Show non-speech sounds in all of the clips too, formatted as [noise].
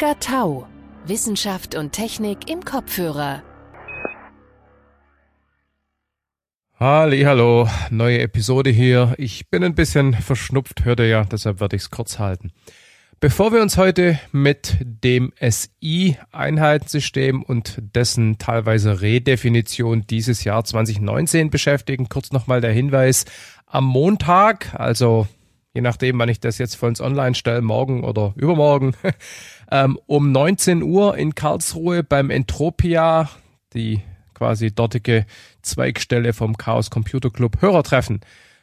Omega Tau. Wissenschaft und Technik im Kopfhörer. Hallo, neue Episode hier. Ich bin ein bisschen verschnupft, hört ihr ja, deshalb werde ich es kurz halten. Bevor wir uns heute mit dem SI-Einheitensystem und dessen teilweise Redefinition dieses Jahr 2019 beschäftigen, kurz nochmal der Hinweis, am Montag, also je nachdem, wann ich das jetzt für uns online stelle, morgen oder übermorgen, [laughs] ähm, um 19 Uhr in Karlsruhe beim Entropia, die quasi dortige Zweigstelle vom Chaos Computer Club Hörertreffen.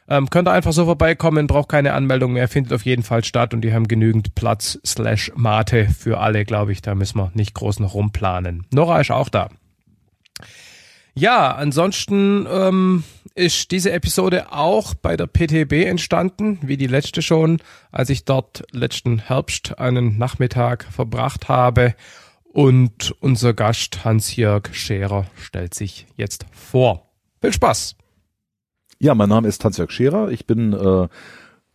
Ähm, könnt ihr einfach so vorbeikommen, braucht keine Anmeldung mehr, findet auf jeden Fall statt und die haben genügend Platz slash Mate für alle, glaube ich. Da müssen wir nicht groß noch rumplanen. Nora ist auch da. Ja, ansonsten ähm, ist diese Episode auch bei der PTB entstanden, wie die letzte schon, als ich dort letzten Herbst einen Nachmittag verbracht habe. Und unser Gast Hans-Jörg Scherer stellt sich jetzt vor. Viel Spaß! Ja, mein Name ist Hans-Jörg Scherer. Ich bin äh,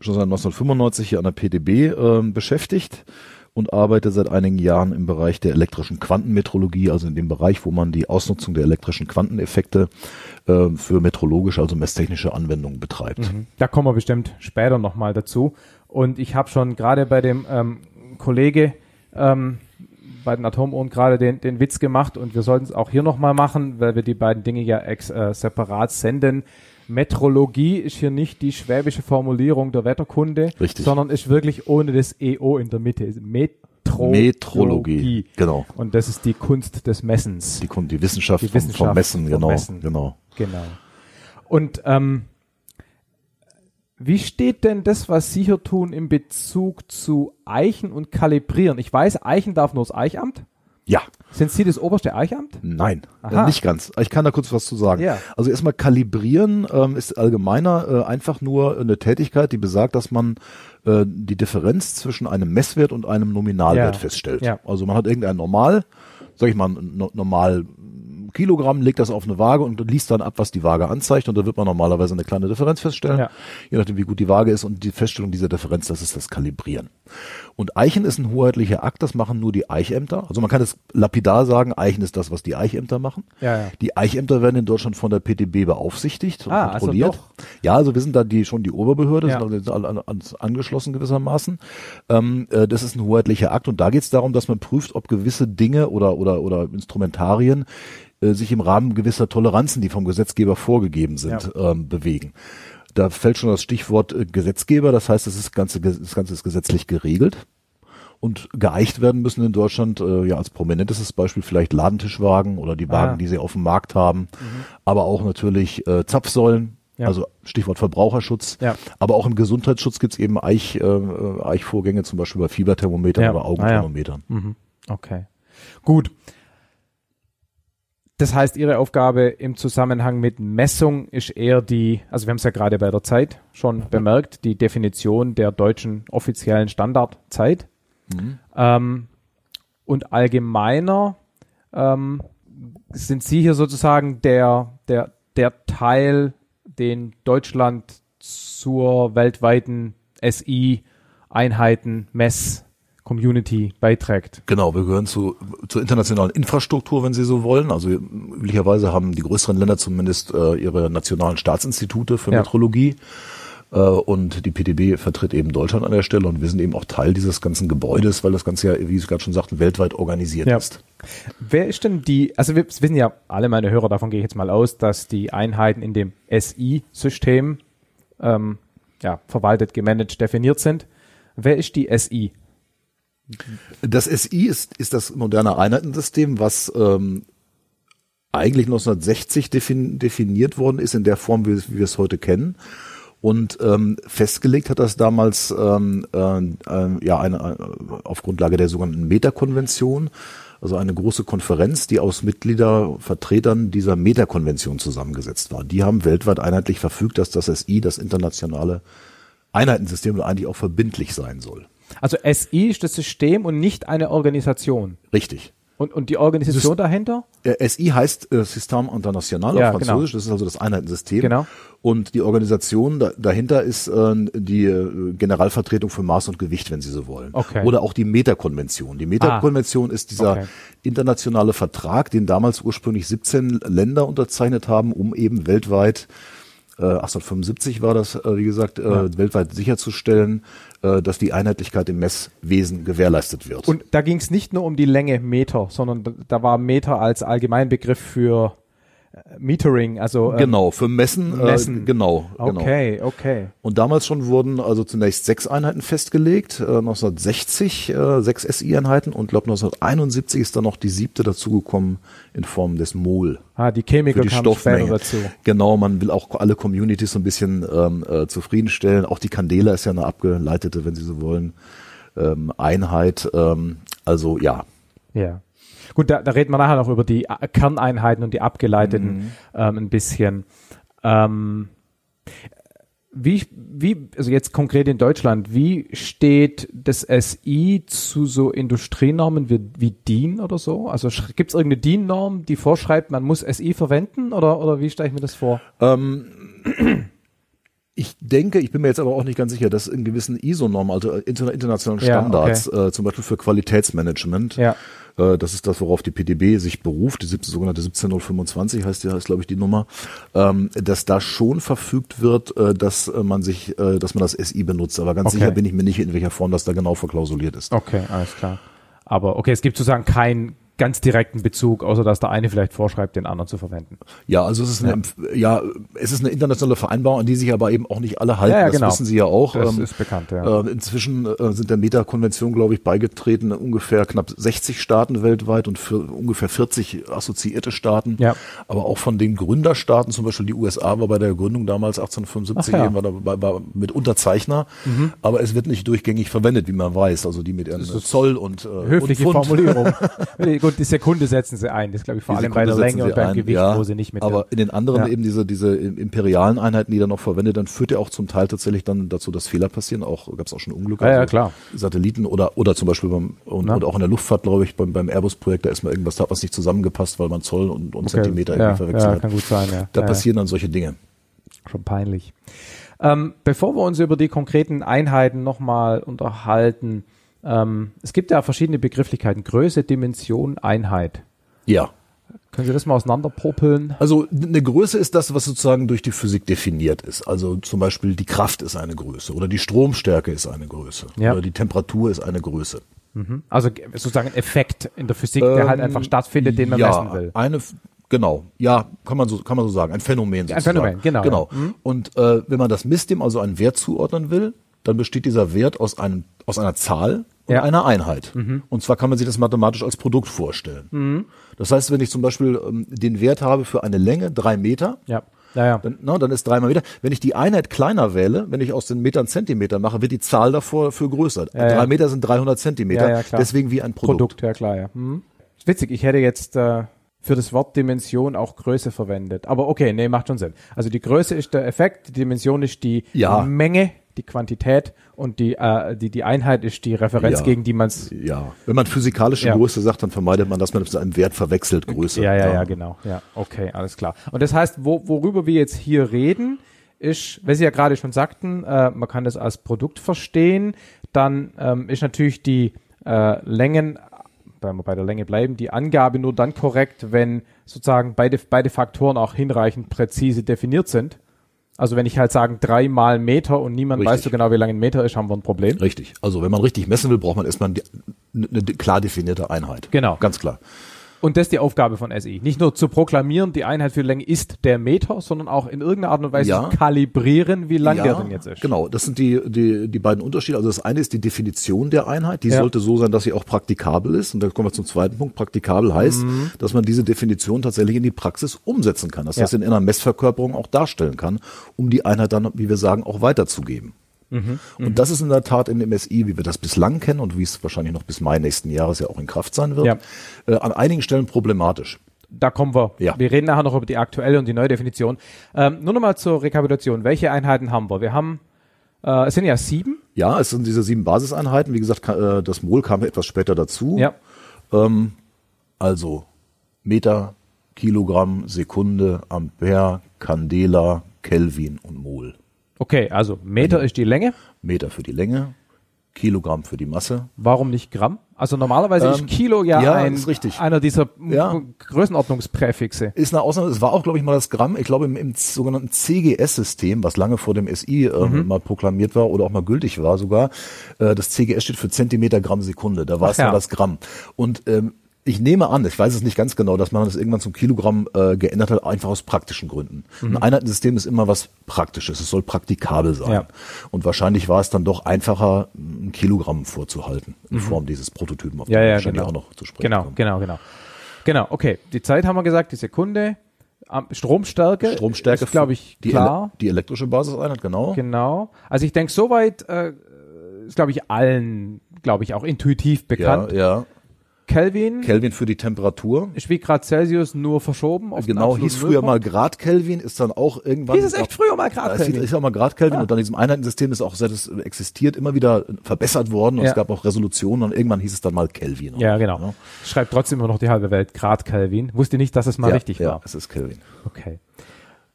schon seit 1995 hier an der PTB äh, beschäftigt und arbeite seit einigen Jahren im Bereich der elektrischen Quantenmetrologie, also in dem Bereich, wo man die Ausnutzung der elektrischen Quanteneffekte äh, für metrologische, also messtechnische Anwendungen betreibt. Mhm. Da kommen wir bestimmt später nochmal dazu. Und ich habe schon gerade bei dem ähm, Kollege ähm, bei den Atomuhren gerade den, den Witz gemacht und wir sollten es auch hier nochmal machen, weil wir die beiden Dinge ja ex, äh, separat senden. Metrologie ist hier nicht die schwäbische Formulierung der Wetterkunde, Richtig. sondern ist wirklich ohne das EO in der Mitte. Metrologie. Metrologie, genau. Und das ist die Kunst des Messens. Die, die Wissenschaft, die Wissenschaft vom, vom Messen, vom genau, Messen. genau. Genau. Und ähm, wie steht denn das, was Sie hier tun, in Bezug zu Eichen und Kalibrieren? Ich weiß, Eichen darf nur das Eichamt. Ja. Sind Sie das oberste Eichamt? Nein, Aha. äh, nicht ganz. Ich kann da kurz was zu sagen. Ja. Also erstmal kalibrieren ähm, ist allgemeiner äh, einfach nur eine Tätigkeit, die besagt, dass man äh, die Differenz zwischen einem Messwert und einem Nominalwert Ja. feststellt. Ja. Also man hat irgendein Normal, sag ich mal, normal Kilogramm, legt das auf eine Waage und liest dann ab, was die Waage anzeigt und da wird man normalerweise eine kleine Differenz feststellen, Ja. je nachdem wie gut die Waage ist und die Feststellung dieser Differenz, das ist das Kalibrieren. Und Eichen ist ein hoheitlicher Akt, das machen nur die Eichämter. Also man kann es lapidar sagen, Eichen ist das, was die Eichämter machen. Ja, ja. Die Eichämter werden in Deutschland von der PTB beaufsichtigt und Ah, also kontrolliert. doch. Ja, also wir sind da die schon die Oberbehörde, Ja. sind also an, an, angeschlossen gewissermaßen. Ähm, äh, das ist ein hoheitlicher Akt und da geht es darum, dass man prüft, ob gewisse Dinge oder oder oder Instrumentarien äh, sich im Rahmen gewisser Toleranzen, die vom Gesetzgeber vorgegeben sind, ähm, bewegen. Da fällt schon das Stichwort äh, Gesetzgeber, das heißt, das, ist Ganze, das Ganze ist gesetzlich geregelt und geeicht werden müssen in Deutschland, äh, ja als prominentestes Beispiel vielleicht Ladentischwagen oder die Wagen, Ah. die sie auf dem Markt haben, aber auch natürlich äh, Zapfsäulen, Ja. also Stichwort Verbraucherschutz, Ja. aber auch im Gesundheitsschutz gibt's eben Eich, äh, Eichvorgänge, zum Beispiel bei Fieberthermometern Ja. oder Ah, ja. Augenthermometern. Mhm. Okay. Gut. Das heißt, Ihre Aufgabe im Zusammenhang mit Messung ist eher die, also wir haben es ja gerade bei der Zeit schon bemerkt, die Definition der deutschen offiziellen Standardzeit. Ähm, und allgemeiner ähm, sind Sie hier sozusagen der, der, der Teil, den Deutschland zur weltweiten SI-Einheiten, Mess, Community beiträgt. Genau, wir gehören zu, zur internationalen Infrastruktur, wenn Sie so wollen. Also üblicherweise haben die größeren Länder zumindest äh, ihre nationalen Staatsinstitute für Ja. Metrologie. Äh, und die PTB vertritt eben Deutschland an der Stelle und wir sind eben auch Teil dieses ganzen Gebäudes, weil das Ganze ja, wie Sie gerade schon sagten, weltweit organisiert Ja. ist. Wer ist denn die, also wir wissen ja alle meine Hörer, davon gehe ich jetzt mal aus, dass die Einheiten in dem SI-System ähm, ja, verwaltet, gemanagt, definiert sind. Wer ist die SI? Das SI ist, ist das moderne Einheitensystem, was ähm, eigentlich 1960 defin definiert worden ist in der Form, wie, wie wir es heute kennen. Und ähm, festgelegt hat das damals ähm, äh, äh, ja eine, äh, auf Grundlage der sogenannten Meta-Konvention, also eine große Konferenz, die aus Mitglieder, Vertretern dieser Meta-Konvention zusammengesetzt war. Die haben weltweit einheitlich verfügt, dass das SI das internationale Einheitensystem eigentlich auch verbindlich sein soll. Also SI ist das System und nicht eine Organisation. Richtig. Und, und die Organisation dahinter? Äh, SI heißt äh, System International Ja, auf Französisch, genau. das ist also das Einheitensystem. Genau. Und die Organisation da, dahinter ist äh, die äh, Generalvertretung für Maß und Gewicht, wenn Sie so wollen. Okay. Oder auch die Meta-Konvention. Die Meta-Konvention ist dieser Okay. internationale Vertrag, den damals ursprünglich 17 Länder unterzeichnet haben, um eben weltweit äh, 1875 war das, äh, wie gesagt, äh, weltweit sicherzustellen, äh, dass die Einheitlichkeit im Messwesen gewährleistet wird. Und da ging es nicht nur um die Länge Meter, sondern da, war Meter als Allgemeinbegriff für äh, Metering, also ähm, genau, für Messen, Messen. Äh, genau, genau. Okay, okay. Und damals schon wurden also zunächst sechs Einheiten festgelegt, äh, 1960 äh, sechs SI-Einheiten und glaube 1971 ist dann noch die siebte dazugekommen in Form des Mol. Ah, die Chemiker die kamen später dazu. Genau, man will auch alle Communities so ein bisschen ähm, äh, zufriedenstellen. Auch die Candela ist ja eine abgeleitete, wenn Sie so wollen, ähm, Einheit. Ähm, also ja, Ja. Gut, da, da reden wir nachher noch über die äh, Kerneinheiten und die abgeleiteten Mhm. ähm, ein bisschen. Ähm, wie, wie, also jetzt konkret in Deutschland, wie steht das SI zu so Industrienormen wie, wie DIN oder so? Also gibt es irgendeine DIN-Norm, die vorschreibt, man muss SI verwenden oder, oder wie stelle ich mir das vor? Ähm, ich denke, ich bin mir jetzt aber auch nicht ganz sicher, dass in gewissen ISO-Normen, also inter internationalen Ja, Standards, äh, zum Beispiel für Qualitätsmanagement, Ja. äh, das ist das, worauf die PDB sich beruft, die 17, sogenannte 17025 heißt ja, ist glaube ich die Nummer, ähm, dass da schon verfügt wird, äh, dass äh, man sich, äh, dass man das SI benutzt. Aber ganz Okay. sicher bin ich mir nicht, in welcher Form das da genau verklausuliert ist. Okay, alles klar. Aber okay, es gibt sozusagen keinen ganz direkten Bezug, außer dass der eine vielleicht vorschreibt, den anderen zu verwenden. Ja, also es ist eine, ja. es ist eine internationale Vereinbarung, an die sich aber eben auch nicht alle halten. Ja, ja, das genau. wissen Sie ja auch. Das Ähm, ist bekannt, ja. Äh, inzwischen äh, sind der Meta-Konvention, glaube ich, beigetreten ungefähr knapp 60 Staaten weltweit und für ungefähr 40 assoziierte Staaten. Ja. Aber auch von den Gründerstaaten, zum Beispiel die USA war bei der Gründung damals 1875 Ach ja. eben, war, da, mit Unterzeichner. Aber es wird nicht durchgängig verwendet, wie man weiß. Also die mit ihren Zoll und äh, Höfliche und. Formulierung. [laughs] Gut, die Sekunde setzen sie ein. Das glaube ich vor allem bei der Länge und beim ein, Gewicht, ja, wo sie nicht mit. Aber in den anderen Ja. eben diese, diese imperialen Einheiten, die dann noch verwendet, dann führt ja auch zum Teil tatsächlich dann dazu, dass Fehler passieren. Auch gab es auch schon Unglücke. Ja, ja, klar. Satelliten oder oder zum Beispiel beim und, und auch in der Luftfahrt, glaube ich, beim, beim Airbus-Projekt, da ist mal irgendwas, da hat was nicht zusammengepasst, weil man Zoll und, und Okay. Zentimeter irgendwie verwechselt ja, hat. kann gut sein, ja. Da passieren dann solche Dinge. schon peinlich. Ähm, bevor wir uns über die konkreten Einheiten nochmal unterhalten, ähm, es gibt ja verschiedene Begrifflichkeiten. Größe, Dimension, Einheit. Ja. Können Sie das mal auseinanderpopeln? Also eine Größe ist das, was sozusagen durch die Physik definiert ist. Also zum Beispiel die Kraft ist eine Größe oder die Stromstärke ist eine Größe Ja. oder die Temperatur ist eine Größe. Also g- sozusagen ein Effekt in der Physik, der halt Ähm, einfach stattfindet, den man ja, messen will. Eine, genau, ja, kann man so, kann man so sagen, ein Phänomen Ein sozusagen. Phänomen, genau, Genau. Mhm. Und äh, wenn man das misst, dem also einen Wert zuordnen will, dann besteht dieser Wert aus einem, aus einer Zahl und Ja. Mhm. einer Einheit. Und zwar kann man sich das mathematisch als Produkt vorstellen. Das heißt, wenn ich zum Beispiel ähm, den Wert habe für eine Länge drei Meter, Ja, ja, ja. dann, na, dann ist dreimal Meter. Wenn ich die Einheit kleiner wähle, wenn ich aus den Metern Zentimeter mache, wird die Zahl davor für größer. Ja, Drei ja. Produkt sind 300 Zentimeter. Ja. Deswegen wie ein Produkt. Produkt, ja klar, ja. Hm. Ist witzig, ich hätte jetzt äh, für das Wort Dimension auch Größe verwendet. Aber okay, nee, macht schon Sinn. Also die Größe ist der Effekt, die Dimension ist die. Menge, die Quantität und die, äh, die, die Einheit ist die Referenz, Ja. gegen die man es. Ja, wenn man physikalische Ja. Größe sagt, dann vermeidet man, dass man mit einem Wert verwechselt Größe. Ja, ja, ja, genau. Ja, okay, alles klar. Und das heißt, wo, worüber wir jetzt hier reden, ist, weil Sie ja gerade schon sagten, äh, man kann das als Produkt verstehen, dann ähm, ist natürlich die äh, Längen, wenn wir bei der Länge bleiben, die Angabe nur dann korrekt, wenn sozusagen beide, beide Faktoren auch hinreichend präzise definiert sind. Also wenn ich halt sagen, dreimal Meter und niemand Richtig. weiß so genau, wie lang ein Meter ist, haben wir ein Problem. Richtig. Also wenn man richtig messen will, braucht man erstmal eine, eine klar definierte Einheit. Genau. Ganz klar. Und das ist die Aufgabe von SI. Nicht nur zu proklamieren, die Einheit für Länge ist der Meter, sondern auch in irgendeiner Art und Weise Ja. kalibrieren, wie lang der denn jetzt ist. Genau, das sind die, die, die beiden Unterschiede. Also das eine ist die Definition der Einheit, die Ja. sollte so sein, dass sie auch praktikabel ist. Und da kommen wir zum zweiten Punkt. Praktikabel heißt, dass man diese Definition tatsächlich in die Praxis umsetzen kann. Das Mhm. Ja. heißt, in einer Messverkörperung auch darstellen kann, um die Einheit dann, wie wir sagen, auch weiterzugeben. Mhm. Und das ist in der Tat in dem SI, wie wir das bislang kennen und wie es wahrscheinlich noch bis Mai nächsten Jahres ja auch in Kraft sein wird, Ja. äh, an einigen Stellen problematisch. Da kommen wir. Ja. Wir reden nachher noch über die aktuelle und die neue Definition. Ähm, nur nochmal zur Rekapitulation. Welche Einheiten haben wir? Wir haben, äh, es sind ja sieben. Ja, es sind diese sieben Basiseinheiten. Wie gesagt, äh, das Mol kam etwas später dazu. Ja. Ähm, Also Meter, Kilogramm, Sekunde, Ampere, Candela, Kelvin und Mol. Okay, also Meter ist die Länge. Meter für die Länge, Kilogramm für die Masse. Warum nicht Gramm? Also normalerweise Ähm, ist Kilo ja, ja, ein, ist richtig. einer dieser Ja. Größenordnungspräfixe. Ist eine Ausnahme, es war auch, glaube ich, mal das Gramm, ich glaube, im, im sogenannten CGS-System, was lange vor dem SI äh, Mhm. mal proklamiert war oder auch mal gültig war sogar, äh, das CGS steht für Zentimeter Gramm Sekunde, da war Ach es ja ja. das Gramm. Und ähm, ich nehme an, ich weiß es nicht ganz genau, dass man das irgendwann zum Kilogramm äh, geändert hat, einfach aus praktischen Gründen. Mhm. Ein Einheitensystem ist immer was Praktisches, es soll praktikabel sein. Ja. Und wahrscheinlich war es dann doch einfacher, ein Kilogramm vorzuhalten, in Form dieses Prototypen, auf Mhm. Ja, den ja, wahrscheinlich genau. auch noch zu sprechen Genau, kommen. genau, genau. Genau, okay. Die Zeit haben wir gesagt, die Sekunde. Stromstärke. Stromstärke, Ist, glaube ich, die, klar. Ele die elektrische Basiseinheit, genau. Genau. Also ich denke, soweit äh, ist, glaube ich, allen, glaube ich, auch intuitiv bekannt. Ja, ja. Kelvin Kelvin für die Temperatur. ist wie Grad Celsius nur verschoben. Auf Genau, hieß früher mal Nullpunkt. Grad Kelvin, ist dann auch irgendwann. Hieß es echt früher mal Grad Ja, hieß- Kelvin? ist auch mal Grad Kelvin Ah. und dann diesem Einheitensystem ist auch, seit es existiert, immer wieder verbessert worden und Ja. es gab auch Resolutionen und irgendwann hieß es dann mal Kelvin. Ja, genau. Schreibt trotzdem immer noch die halbe Welt Grad Kelvin. Wusste nicht, dass es mal ja, richtig ja, war. es ist Kelvin. Okay.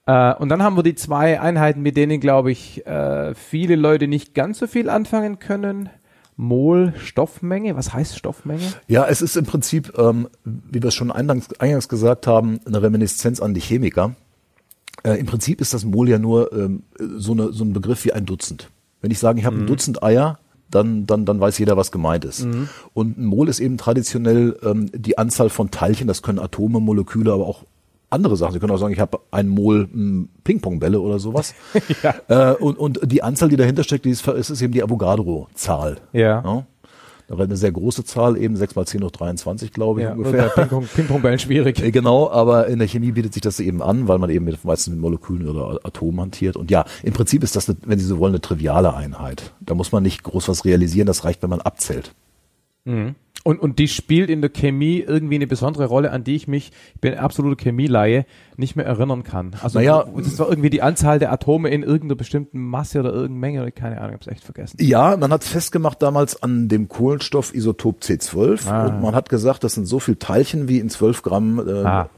Äh, und dann haben wir die zwei Einheiten, mit denen, glaube ich, äh, viele Leute nicht ganz so viel anfangen können. Mol, Stoffmenge. Was heißt Stoffmenge? Ja, es ist im Prinzip, ähm, wie wir es schon eingangs, eingangs gesagt haben, eine Reminiszenz an die Chemiker. Äh, Im Prinzip ist das Mol ja nur ähm, so, eine, so ein Begriff wie ein Dutzend. Wenn ich sage, ich habe ein Dutzend Eier, dann, dann, dann weiß jeder, was gemeint ist. Und ein Mol ist eben traditionell ähm, die Anzahl von Teilchen, das können Atome, Moleküle, aber auch andere Sachen. Sie können auch sagen, ich habe ein Mol m, Ping-Pong-Bälle oder sowas. [laughs] äh, und, und die Anzahl, die dahinter steckt, die ist, ist, eben die Avogadro-Zahl. Ja. Ja? Da war eine sehr große Zahl, eben 6 mal 10 hoch 23, glaube ich, Ja, ungefähr. Ping-Pong- [laughs] Ping-Pong-Bällen schwierig. Äh, Genau, aber in der Chemie bietet sich das eben an, weil man eben mit, meistens mit Molekülen oder Atomen hantiert. Und ja, im Prinzip ist das, eine, wenn Sie so wollen, eine triviale Einheit. Da muss man nicht groß was realisieren, das reicht, wenn man abzählt. Und, und die spielt in der Chemie irgendwie eine besondere Rolle, an die ich mich, ich bin absolute Chemielaie, nicht mehr erinnern kann. Also Naja, das war irgendwie die Anzahl der Atome in irgendeiner bestimmten Masse oder irgendeiner Menge oder keine Ahnung, ich hab's echt vergessen. Ja, man hat festgemacht damals an dem Kohlenstoffisotop C12 Ah. und man hat gesagt, das sind so viel Teilchen wie in 12 Gramm äh, Ah.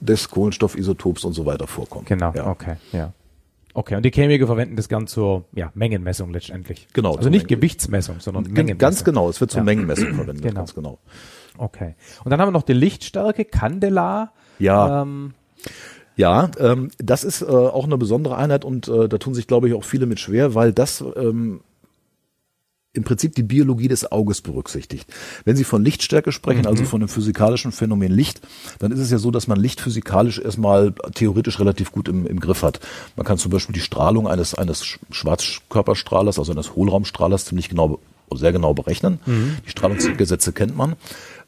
des Kohlenstoffisotops und so weiter vorkommen. Genau, Ja. okay, ja. Okay, und die Chemiker verwenden das Ganze zur ja, Mengenmessung letztendlich. Genau, Also nicht Mengen- Gewichtsmessung, sondern Mengenmessung. Ganz genau, es wird zur Ja. Mengenmessung verwendet, Genau. ganz genau. Okay. Und dann haben wir noch die Lichtstärke, Candela. Ja. Ähm, Ja, ähm, das ist äh, auch eine besondere Einheit und äh, da tun sich, glaube ich, auch viele mit schwer, weil das ähm, im Prinzip die Biologie des Auges berücksichtigt. Wenn Sie von Lichtstärke sprechen, also von dem physikalischen Phänomen Licht, dann ist es ja so, dass man Licht physikalisch erstmal theoretisch relativ gut im, im Griff hat. Man kann zum Beispiel die Strahlung eines, eines Sch- Schwarzkörperstrahlers, also eines Hohlraumstrahlers, ziemlich genau, sehr genau berechnen. Die Strahlungsgesetze kennt man.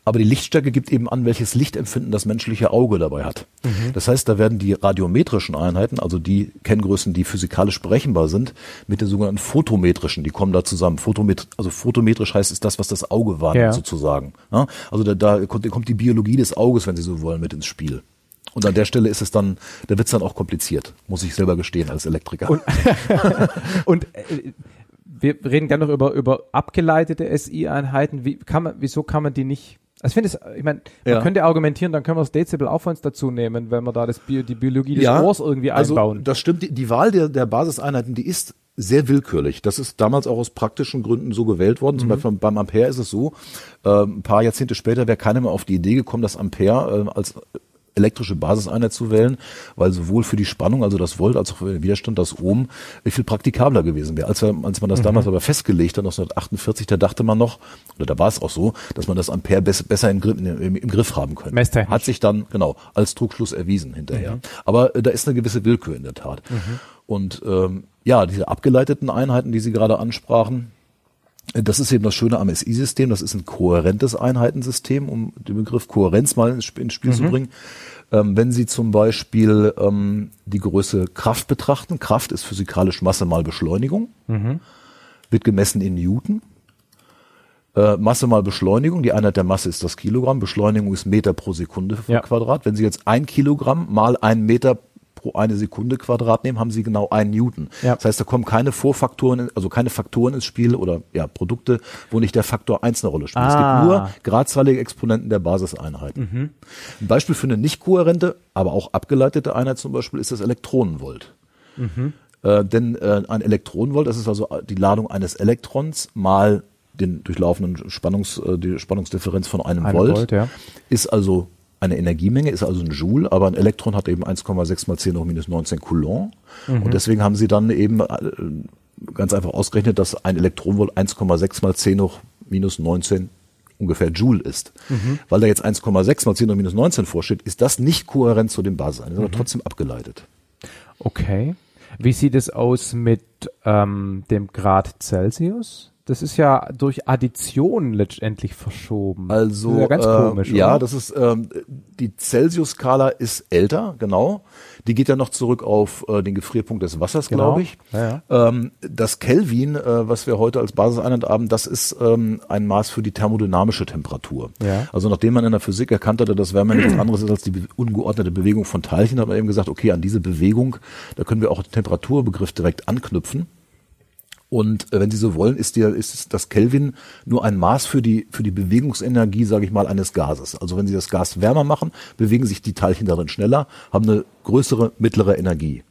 Aber die Lichtstärke gibt eben an, welches Lichtempfinden das menschliche Auge dabei hat. Das heißt, da werden die radiometrischen Einheiten, also die Kenngrößen, die physikalisch berechenbar sind, mit den sogenannten photometrischen, die kommen da zusammen. Photomet also photometrisch heißt ist das, was das Auge wahrnimmt Ja. sozusagen. Ja? Also da, da kommt, kommt die Biologie des Auges, wenn Sie so wollen, mit ins Spiel. Und an der Stelle ist es dann, da wird es dann auch kompliziert, muss ich selber gestehen als Elektriker. Und- [laughs] Und äh, wir reden gerne noch über, über abgeleitete SI-Einheiten. Wie kann man, wieso kann man die nicht? Also ich finde es, ich meine, man Ja. könnte argumentieren, dann können wir das Dezibel auch uns dazu nehmen, wenn wir da das Bio, die Biologie des Ohrs irgendwie also einbauen. Das stimmt. Die, die Wahl der, der Basiseinheiten, die ist sehr willkürlich. Das ist damals auch aus praktischen Gründen so gewählt worden. Mhm. Zum Beispiel beim Ampere ist es so, äh, ein paar Jahrzehnte später wäre keiner mehr auf die Idee gekommen, das Ampere äh, als elektrische Basiseinheit zu wählen, weil sowohl für die Spannung, also das Volt, als auch für den Widerstand, das Ohm, viel praktikabler gewesen wäre. Als, als man das damals aber festgelegt hat, 1948, da dachte man noch, oder da war es auch so, dass man das Ampere bess, besser im, Griff- im, im Griff haben könnte. Messtechnisch. Hat sich dann, genau, als Trugschluss erwiesen hinterher. Aber äh, da ist eine gewisse Willkür in der Tat. Und ähm, ja, diese abgeleiteten Einheiten, die Sie gerade ansprachen, das ist eben das Schöne am SI-System. Das ist ein kohärentes Einheitensystem, um den Begriff Kohärenz mal ins, Sp- ins Spiel zu bringen. Ähm, wenn Sie zum Beispiel ähm, die Größe Kraft betrachten, Kraft ist physikalisch Masse mal Beschleunigung, wird gemessen in Newton. Äh, Masse mal Beschleunigung, die Einheit der Masse ist das Kilogramm, Beschleunigung ist Meter pro Sekunde pro Ja. Quadrat. Wenn Sie jetzt ein Kilogramm mal ein Meter pro eine Sekunde Quadrat nehmen, haben sie genau einen Newton. Ja. Das heißt, da kommen keine Vorfaktoren, also keine Faktoren ins Spiel oder ja, Produkte, wo nicht der Faktor eins eine Rolle spielt. Es Ah. gibt nur gradzahlige Exponenten der Basiseinheiten. Ein Beispiel für eine nicht kohärente, aber auch abgeleitete Einheit zum Beispiel ist das Elektronenvolt. Äh, denn äh, ein Elektronenvolt, das ist also die Ladung eines Elektrons mal den durchlaufenden Spannungs, äh, die Spannungsdifferenz von einem Eine Volt, Volt, ja. ist also eine Energiemenge, ist also ein Joule, aber ein Elektron hat eben 1,6 mal 10 hoch minus 19 Coulomb. Und deswegen haben sie dann eben äh, ganz einfach ausgerechnet, dass ein Elektronenvolt 1,6 mal 10 hoch minus 19 ungefähr Joule ist. Weil da jetzt 1,6 mal 10 hoch minus 19 vorsteht, ist das nicht kohärent zu dem Basiseinheit, ist aber trotzdem abgeleitet. Okay. Wie sieht es aus mit ähm, dem Grad Celsius? Das ist ja durch Addition letztendlich verschoben. Also das ja ganz äh, komisch. Ja, oder? das ist ähm, die Celsius-Skala ist älter, genau. Die geht ja noch zurück auf äh, den Gefrierpunkt des Wassers, Genau. glaube ich. Ja, Ähm, das Kelvin, äh, was wir heute als Basiseinheit haben, das ist ähm, ein Maß für die thermodynamische Temperatur. Ja. Also nachdem man in der Physik erkannt hatte, dass Wärme nichts anderes ist als die ungeordnete Bewegung von Teilchen, hat man eben gesagt, okay, an diese Bewegung, da können wir auch den Temperaturbegriff direkt anknüpfen. Und äh, wenn Sie so wollen, ist, dir, ist das Kelvin nur ein Maß für die, für die Bewegungsenergie, sage ich mal, eines Gases. Also wenn Sie das Gas wärmer machen, bewegen sich die Teilchen darin schneller, haben eine größere mittlere Energie.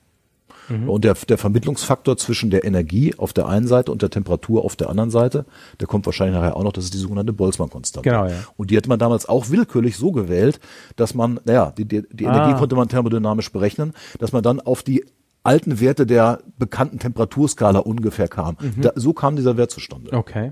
Und der, der Vermittlungsfaktor zwischen der Energie auf der einen Seite und der Temperatur auf der anderen Seite, der kommt wahrscheinlich nachher auch noch, das ist die sogenannte Boltzmann-Konstante. Genau, ja. Und die hat man damals auch willkürlich so gewählt, dass man, naja, die, die, die Ah. Energie konnte man thermodynamisch berechnen, dass man dann auf die alten Werte der bekannten Temperaturskala ungefähr kam. Mhm. Da, so kam dieser Wert zustande. Okay.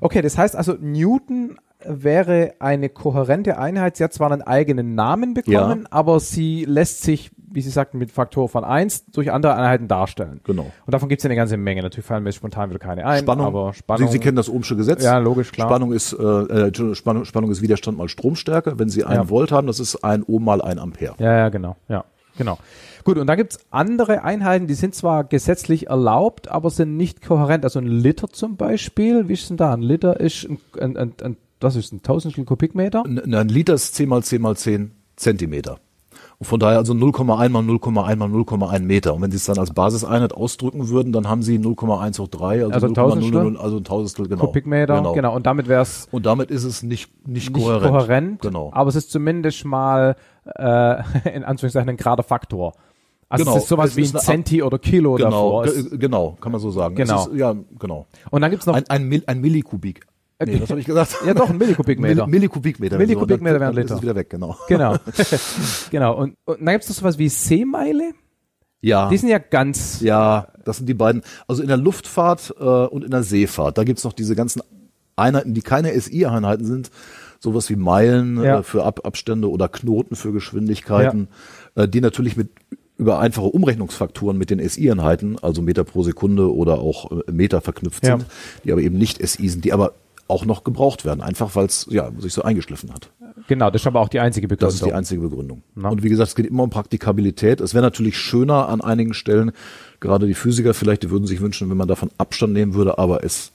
Okay, das heißt also, Newton wäre eine kohärente Einheit. Sie hat zwar einen eigenen Namen bekommen, aber sie lässt sich, wie Sie sagten, mit Faktor von 1 durch andere Einheiten darstellen. Genau. Und davon gibt es eine ganze Menge. Natürlich fallen mir spontan wieder keine ein. Spannung, aber Spannung Sie, Sie kennen das Ohmsche Gesetz. Ja, logisch, klar. Spannung ist, äh, äh, Spannung, Spannung ist Widerstand mal Stromstärke. Wenn Sie einen Ja. Volt haben, das ist ein Ohm mal ein Ampere. Ja, ja, genau. Ja, genau. Gut, und dann gibt's andere Einheiten, die sind zwar gesetzlich erlaubt, aber sind nicht kohärent. Also ein Liter zum Beispiel, wie ist denn da? Ein Liter ist ein, ein, ein, ein was ist ein Tausendstel Kubikmeter? Ein, ein Liter ist 10 mal 10 mal 10 Zentimeter. Und von daher also 0,1 mal 0,1 mal 0,1 Meter. Und wenn Sie es dann als Basiseinheit ausdrücken würden, dann haben Sie 0,1 hoch 3, also, Also 0,00, Tausendstel? also ein Tausendstel, genau. Kubikmeter, genau. Und damit wäre es Und damit ist es nicht, nicht, nicht kohärent. kohärent, Genau. aber es ist zumindest mal äh, [laughs] in Anführungszeichen ein gerader Faktor. Also Genau. es ist sowas Es wie ist ein Centi oder Kilo genau, davor. Es, ge- genau, kann man so sagen. Genau. Es ist, ja, genau. und dann gibt's noch, Ein, ein, Mil, ein Millikubik. Nee, Okay. was habe ich gesagt? [laughs] ja doch, ein Millikubikmeter. Milli- Millikubikmeter. Millikubikmeter So, wären ist Liter. es wieder weg, genau. genau. [laughs] [laughs] genau. Und, und dann gibt's noch sowas wie Seemeile. Ja. Die sind ja ganz Ja, das sind die beiden. Also in der Luftfahrt äh, und in der Seefahrt, da gibt's noch diese ganzen Einheiten, die keine SI-Einheiten sind, sowas wie Meilen Ja. äh, für Ab Abstände oder Knoten für Geschwindigkeiten, äh, die natürlich mit über einfache Umrechnungsfaktoren mit den SI-Einheiten, also Meter pro Sekunde oder auch äh, Meter verknüpft Ja. sind, die aber eben nicht SI sind, die aber auch noch gebraucht werden, einfach weil es ja, sich so eingeschliffen hat. Genau, das ist aber auch die einzige Begründung. Das ist die einzige Begründung. Na. Und wie gesagt, es geht immer um Praktikabilität. Es wäre natürlich schöner an einigen Stellen, gerade die Physiker vielleicht, die würden sich wünschen, wenn man davon Abstand nehmen würde, aber es,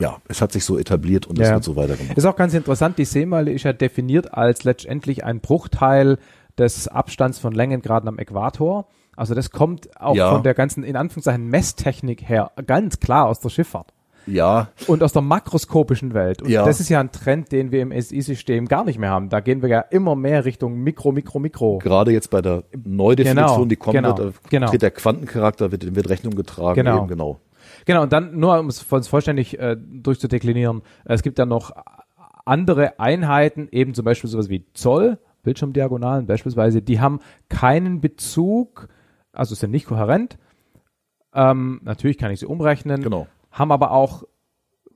ja, es hat sich so etabliert und es Ja. wird so weitergemacht. Ist auch ganz interessant, die Seemeile ist ja definiert als letztendlich ein Bruchteil des Abstands von Längengraden am Äquator. Also das kommt auch Ja. von der ganzen, in Anführungszeichen, Messtechnik her ganz klar aus der Schifffahrt Ja, und aus der makroskopischen Welt. Und Ja. das ist ja ein Trend, den wir im SI-System gar nicht mehr haben. Da gehen wir ja immer mehr Richtung Mikro, Mikro, Mikro. gerade jetzt bei der Neudefinition, Genau, die kommt, genau, wird, da genau. tritt der Quantencharakter, wird, wird Rechnung getragen. Genau. Eben, genau. Genau, und dann nur um es vollständig äh, durchzudeklinieren, es gibt ja noch andere Einheiten, eben zum Beispiel sowas wie Zoll, Bildschirmdiagonalen beispielsweise, die haben keinen Bezug, also sind nicht kohärent. Ähm, natürlich kann ich sie umrechnen, Genau. haben aber auch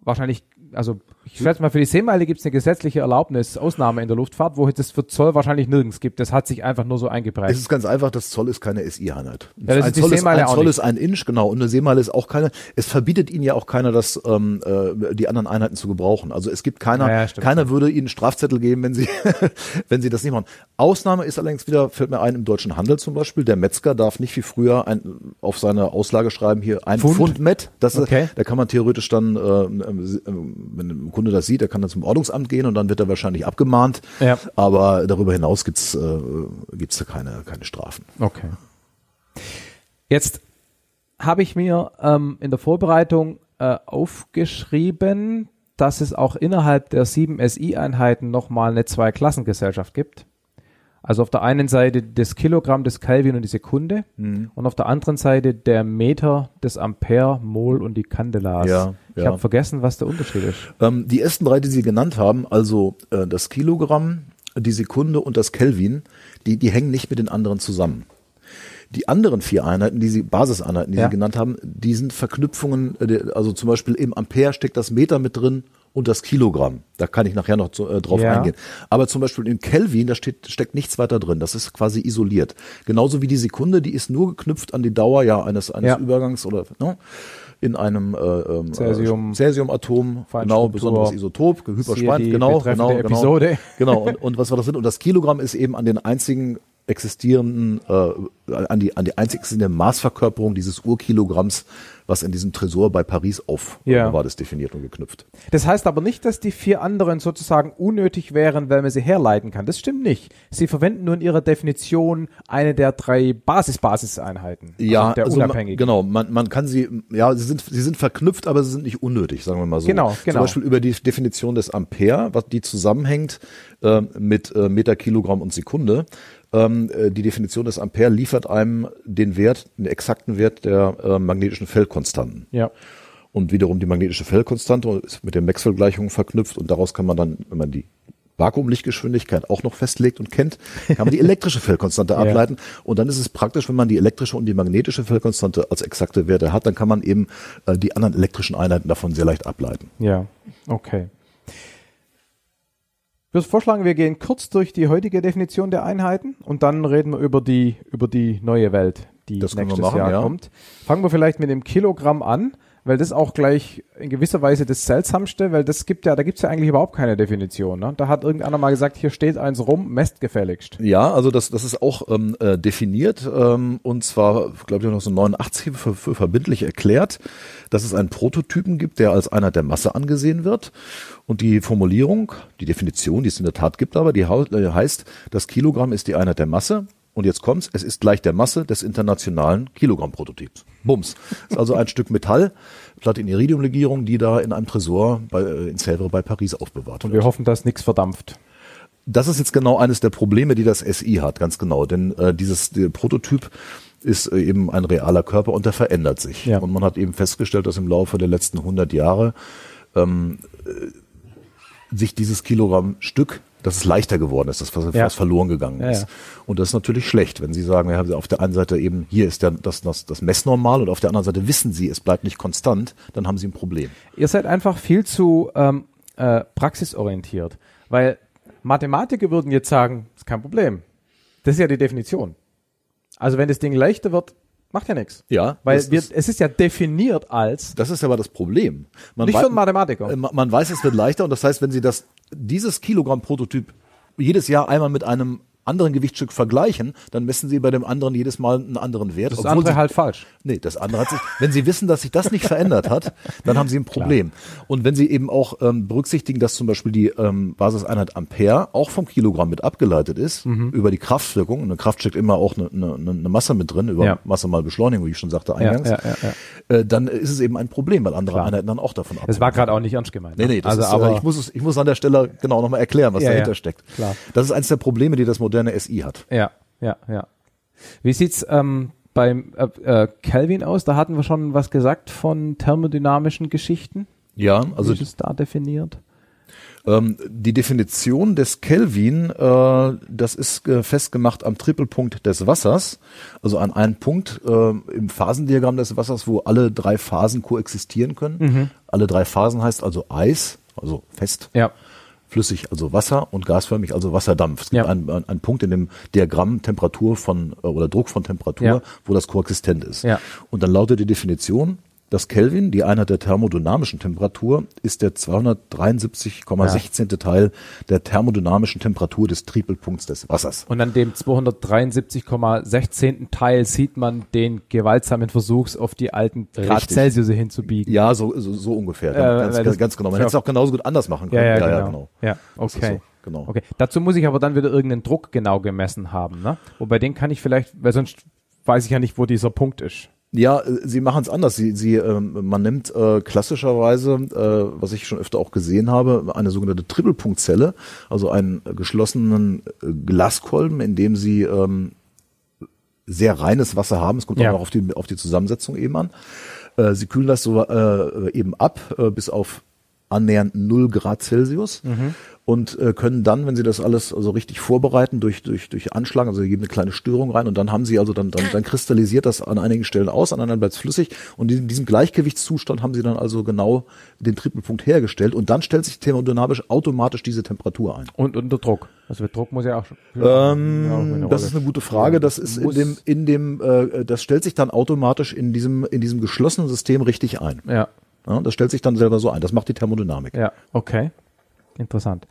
wahrscheinlich, also ich schätze mal, für die Seemeile gibt es eine gesetzliche Erlaubnis, Ausnahme in der Luftfahrt, wo es das für Zoll wahrscheinlich nirgends gibt. Das hat sich einfach nur so eingeprägt. Es ist ganz einfach, das Zoll ist keine SI-Einheit. Ja, das ein ist die Zoll, ist, Seemeile ein auch Zoll ist ein Inch, genau. Und eine Seemeile ist auch keine. Es verbietet Ihnen ja auch keiner, das, ähm, äh, die anderen Einheiten zu gebrauchen. Also es gibt keiner, Ja, ja, keiner würde Ihnen Strafzettel geben, wenn Sie, [laughs] wenn Sie das nicht machen. Ausnahme ist allerdings wieder, fällt mir ein, im deutschen Handel zum Beispiel. Der Metzger darf nicht wie früher ein, auf seine Auslage schreiben, hier ein Pfund? Pfund, Met. Das ist, Okay. da kann man theoretisch dann, äh, wenn ein Kunde das sieht, der kann dann zum Ordnungsamt gehen und dann wird er wahrscheinlich abgemahnt. Ja. Aber darüber hinaus gibt's äh, gibt's da keine, keine Strafen. Okay. Jetzt habe ich mir ähm, in der Vorbereitung äh, aufgeschrieben, dass es auch innerhalb der sieben SI-Einheiten nochmal eine Zweiklassengesellschaft gibt. Also auf der einen Seite das Kilogramm, das Kelvin und die Sekunde Mhm. und auf der anderen Seite der Meter, das Ampere, Mol und die Candelas. Ja, ich ja. habe vergessen, was der Unterschied ist. Ähm, die ersten drei, die Sie genannt haben, also äh, das Kilogramm, die Sekunde und das Kelvin, die, die hängen nicht mit den anderen zusammen. Die anderen vier Einheiten, die Sie, Basiseinheiten, die Ja. Sie genannt haben, die sind Verknüpfungen, äh, also zum Beispiel im Ampere steckt das Meter mit drin und das Kilogramm. Da kann ich nachher noch zu, äh, drauf Ja. eingehen. Aber zum Beispiel in Kelvin, da steht, steckt nichts weiter drin. Das ist quasi isoliert. Genauso wie die Sekunde, die ist nur geknüpft an die Dauer ja eines, eines Ja. Übergangs oder ne, in einem äh, ähm, Cäsium- äh, Cäsiumatom, genau, Feinstruktur. besonderes Isotop, hyperspannt, genau, genau, genau. Episode. Genau, und, und was war das sind? Und das Kilogramm ist eben an den einzigen existierenden, äh, an die, an die einzig existierende Maßverkörperung dieses Urkilogramms, was in diesem Tresor bei Paris auf Ja. war das definiert und geknüpft. Das heißt aber nicht, dass die vier anderen sozusagen unnötig wären, weil man sie herleiten kann. Das stimmt nicht. Sie verwenden nur in ihrer Definition eine der drei Basis-Basiseinheiten. Ja, also der also man, unabhängigen. genau, man, man kann sie, ja, sie sind, sie sind verknüpft, aber sie sind nicht unnötig, sagen wir mal so. Genau, genau. Zum Beispiel über die Definition des Ampere, was die zusammenhängt äh, mit äh, Meter, Kilogramm und Sekunde. Ähm, äh, die Definition des Ampere liefert einem den Wert, den exakten Wert der äh, magnetischen Feldkonstanten. Ja. Und wiederum die magnetische Feldkonstante ist mit der Maxwell-Gleichung verknüpft und daraus kann man dann, wenn man die Vakuumlichtgeschwindigkeit auch noch festlegt und kennt, kann man die elektrische Feldkonstante [laughs] Ja. ableiten. Und dann ist es praktisch, wenn man die elektrische und die magnetische Feldkonstante als exakte Werte hat, dann kann man eben äh, die anderen elektrischen Einheiten davon sehr leicht ableiten. Ja, okay. Ich würde vorschlagen, wir gehen kurz durch die heutige Definition der Einheiten und dann reden wir über die, über die neue Welt, die Das nächstes machen, Jahr ja. kommt. Fangen wir vielleicht mit dem Kilogramm an, weil das auch gleich in gewisser Weise das Seltsamste, weil das gibt ja, da gibt es ja eigentlich überhaupt keine Definition. Ne? Da hat irgendeiner mal gesagt, hier steht eins rum, messt gefälligst. Ja, also das, das ist auch ähm, äh, definiert ähm, und zwar, glaube ich, noch so 89 für, für verbindlich erklärt, dass es einen Prototypen gibt, der als Einheit der Masse angesehen wird. Und die Formulierung, die Definition, die es in der Tat gibt, aber die äh, heißt, das Kilogramm ist die Einheit der Masse. Und jetzt kommt's, es ist gleich der Masse des internationalen Kilogramm-Prototyps. Bums. Ist also ein [laughs] Stück Metall, Platin-Iridium-Legierung, die da in einem Tresor bei, äh, in Sèvres bei Paris aufbewahrt Und wird. wir hoffen, dass nichts verdampft. Das ist jetzt genau eines der Probleme, die das SI hat, ganz genau. Denn äh, dieses Prototyp ist äh, eben ein realer Körper und der verändert sich. Ja. Und man hat eben festgestellt, dass im Laufe der letzten 100 Jahre ähm, äh, sich dieses Kilogramm Stück, dass es leichter geworden ist, dass was, Ja. was verloren gegangen Ja, ist. ja. Und das ist natürlich schlecht, wenn Sie sagen, ja, auf der einen Seite eben, hier ist der, das, das, das Messnormal und auf der anderen Seite wissen Sie, es bleibt nicht konstant, dann haben Sie ein Problem. Ihr seid einfach viel zu ähm, äh, praxisorientiert, weil Mathematiker würden jetzt sagen, ist kein Problem. Das ist ja die Definition. Also wenn das Ding leichter wird, macht ja nichts. Ja, Weil wir, ist- es ist ja definiert als Das ist aber das Problem. Man nicht für einen Mathematiker. Äh, ma- Man weiß, es wird leichter und das heißt, wenn Sie das, dieses Kilogramm-Prototyp jedes Jahr einmal mit einem anderen Gewichtsstück vergleichen, dann messen Sie bei dem anderen jedes Mal einen anderen Wert. das andere Sie, halt falsch. Nee, das andere hat sich, wenn Sie wissen, dass sich das nicht verändert hat, [laughs] dann haben Sie ein Problem. Und wenn Sie eben auch ähm, berücksichtigen, dass zum Beispiel die ähm, Basiseinheit Ampere auch vom Kilogramm mit abgeleitet ist, Mhm. über die Kraftwirkung, eine Kraft steckt immer auch eine, eine, eine Masse mit drin, über Ja. Masse mal Beschleunigung, wie ich schon sagte eingangs, ja, ja. Äh, dann ist es eben ein Problem, weil andere Klar. Einheiten dann auch davon abhängen. Das war gerade auch nicht ernst gemeint. Nee, ne? nee, das also, ist, aber äh, ich muss es, ich muss an der Stelle genau nochmal erklären, was dahinter steckt. klar. Das ist eines der Probleme, die das moderne SI hat. ja, ja, ja. Wie sieht's ähm, beim äh, äh, Kelvin aus? Da hatten wir schon was gesagt von thermodynamischen Geschichten. Ja, Also also Wie ist es da definiert? ähm, die Definition des Kelvin, äh, das ist äh, festgemacht am Trippelpunkt des Wassers, also an einem Punkt äh, im Phasendiagramm des Wassers, wo alle drei Phasen koexistieren können. Mhm. Alle drei Phasen heißt also Eis, also fest, Ja. Flüssig, also Wasser und gasförmig, also Wasserdampf. Es gibt Ja. einen, einen, Punkt in dem Diagramm Temperatur von äh, oder Druck von Temperatur, Ja. wo das koexistent ist. Ja. Und dann lautet die Definition, das Kelvin, die Einheit der thermodynamischen Temperatur, ist der 273,16. Teil der thermodynamischen Temperatur des Triebelpunkts des Wassers. Und an dem 273,16. Teil sieht man den gewaltsamen Versuchs, auf die alten Grad Richtig. Celsius hinzubiegen. Ja, so, so, so ungefähr. Äh, ganz, ganz, ganz genau. Man ja. hätte es auch genauso gut anders machen Ja, können. ja, genau. Ja, Das ist okay. Genau. Okay, dazu muss ich aber dann wieder irgendeinen Druck genau gemessen haben, ne? Wobei den kann ich vielleicht, weil sonst weiß ich ja nicht, wo dieser Punkt ist. Ja, äh, sie machen es anders. Sie, sie, ähm, man nimmt äh, klassischerweise, äh, was ich schon öfter auch gesehen habe, eine sogenannte Trippelpunktzelle, also einen geschlossenen äh, Glaskolben, in dem sie ähm, sehr reines Wasser haben. Es kommt Ja. auch noch auf die, auf die Zusammensetzung eben an. Äh, sie kühlen das so äh, eben ab äh, bis auf annähernd 0 Grad Celsius und äh, können dann, wenn sie das alles also richtig vorbereiten durch durch durch Anschlagen, also sie geben eine kleine Störung rein und dann haben sie also dann dann, dann kristallisiert das an einigen Stellen aus, an anderen bleibt es flüssig und in diesem Gleichgewichtszustand haben sie dann also genau den Trippelpunkt hergestellt und dann stellt sich thermodynamisch automatisch diese Temperatur ein. Und unter Druck. Also der Druck muss ja auch schon. Ähm, ja, das ist eine gute Frage. Das ist in dem, in dem, äh, das stellt sich dann automatisch in diesem, in diesem geschlossenen System richtig ein. Ja, Ja, das stellt sich dann selber so ein. Das macht die Thermodynamik. ja, okay. Interessant.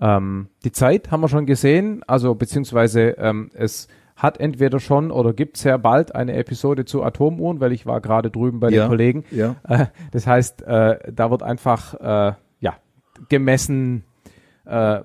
Ähm, die Zeit haben wir schon gesehen, also beziehungsweise ähm, es hat entweder schon oder gibt sehr bald eine Episode zu Atomuhren, weil ich war gerade drüben bei Ja, den Kollegen. ja. Äh, das heißt, äh, da wird einfach äh, ja gemessen, äh,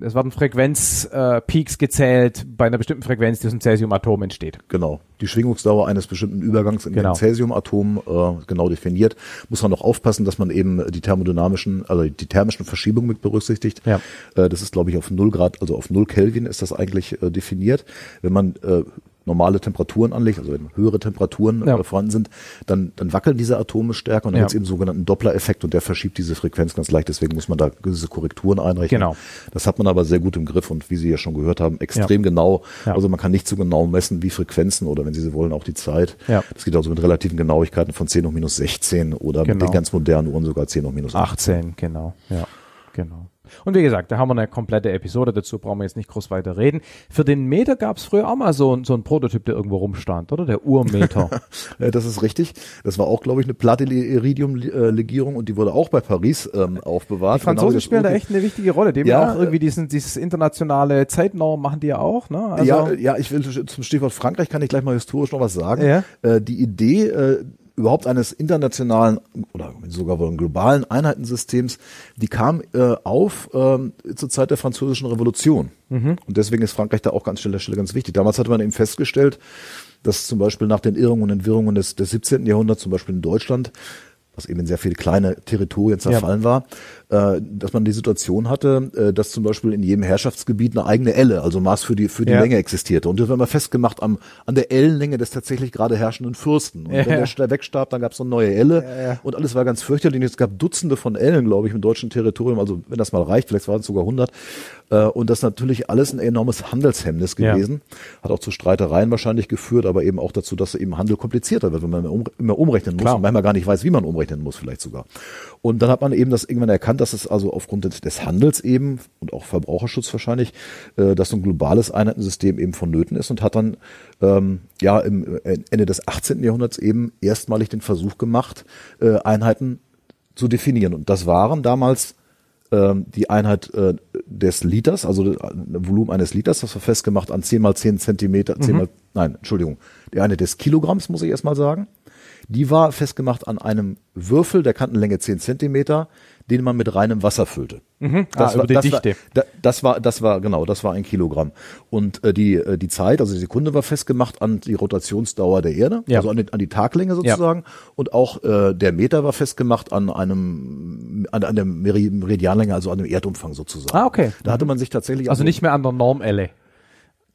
es werden Frequenzpeaks äh, gezählt bei einer bestimmten Frequenz, die aus einem Cäsiumatom entsteht. Genau. Die Schwingungsdauer eines bestimmten Übergangs in Genau. dem Cäsiumatom äh, genau definiert. Muss man noch aufpassen, dass man eben die thermodynamischen, also die thermischen Verschiebungen mit berücksichtigt. Ja. Äh, das ist, glaube ich, auf 0 Grad, also auf 0 Kelvin ist das eigentlich äh, definiert. Wenn man äh, normale Temperaturen anlegt, also wenn höhere Temperaturen Ja. äh, vorhanden sind, dann, dann wackeln diese Atome stärker und dann Ja. gibt es eben sogenannten Doppler-Effekt und der verschiebt diese Frequenz ganz leicht. Deswegen muss man da gewisse Korrekturen einrechnen. Genau. Das hat man aber sehr gut im Griff und wie Sie ja schon gehört haben, extrem genau. Ja. Also man kann nicht so genau messen wie Frequenzen oder wenn Sie so wollen auch die Zeit. Ja. Das geht also mit relativen Genauigkeiten von 10 hoch minus 16 oder mit Genau. den ganz modernen Uhren sogar 10 hoch minus 18. 18, genau. Ja, genau. Und wie gesagt, da haben wir eine komplette Episode dazu, brauchen wir jetzt nicht groß weiter reden. Für den Meter gab es früher auch mal so, ein- so einen Prototyp, der irgendwo rumstand, oder? Der Urmeter. [laughs] Äh, Das ist richtig. Das war auch, glaube ich, eine Platin-Iridium-Legierung und die wurde auch bei Paris ähm, aufbewahrt. Die Franzosen Genau wie das spielen da echt eine wichtige Rolle. Die haben Ja, ja auch irgendwie diesen, dieses internationale Zeitnorm machen die ja auch, ne? Also, ja, ja, ich will zum Stichwort Frankreich kann ich gleich mal historisch noch was sagen. Ja. Äh, die Idee äh, überhaupt eines internationalen oder sogar wohl globalen Einheitensystems, die kam äh, auf ähm, zur Zeit der französischen Revolution. Und deswegen ist Frankreich da auch ganz schnell der Stelle ganz wichtig. Damals hatte man eben festgestellt, dass zum Beispiel nach den Irrungen und Entwirrungen des, des 17. Jahrhunderts, zum Beispiel in Deutschland, was eben in sehr viele kleine Territorien zerfallen war, äh, dass man die Situation hatte, äh, dass zum Beispiel in jedem Herrschaftsgebiet eine eigene Elle, also Maß für die für die Ja. Länge existierte. Und das war immer festgemacht am, an der Ellenlänge des tatsächlich gerade herrschenden Fürsten. Und Ja. wenn der St- wegstarb, dann gab es eine neue Elle. Und alles war ganz fürchterlich. Es gab Dutzende von Ellen, glaube ich, im deutschen Territorium. Also wenn das mal reicht, vielleicht waren es sogar 100. Äh, und das ist natürlich alles ein enormes Handelshemmnis Ja. gewesen. Hat auch zu Streitereien wahrscheinlich geführt, aber eben auch dazu, dass eben Handel komplizierter wird, wenn man immer, immer umrechnen muss Klar. und manchmal gar nicht weiß, wie man umrechnen muss, vielleicht sogar. Und dann hat man eben das irgendwann erkannt, dass es also aufgrund des, des Handels eben und auch Verbraucherschutz wahrscheinlich, äh, dass so ein globales Einheitensystem eben vonnöten ist und hat dann ähm, ja im äh, Ende des 18. Jahrhunderts eben erstmalig den Versuch gemacht, äh, Einheiten zu definieren. Und das waren damals ähm, die Einheit äh, des Liters, also das Volumen eines Liters, das war festgemacht an 10 mal 10 Zentimeter, 10 mal, nein, Entschuldigung, die Einheit des Kilogramms, muss ich erstmal sagen. Die war festgemacht an einem Würfel der Kantenlänge 10 Zentimeter, den man mit reinem Wasser füllte. Ah, über die das Dichte. War, da, das war, das war, genau, das war ein Kilogramm. Und äh, die, äh, die Zeit, also die Sekunde war festgemacht an die Rotationsdauer der Erde, Ja. also an die, an die Taglänge sozusagen. Und auch äh, der Meter war festgemacht an einem, an, an der Meri- Meridianlänge, also an dem Erdumfang sozusagen. Ah, okay. Da hatte man sich tatsächlich also nicht mehr an der Normelle.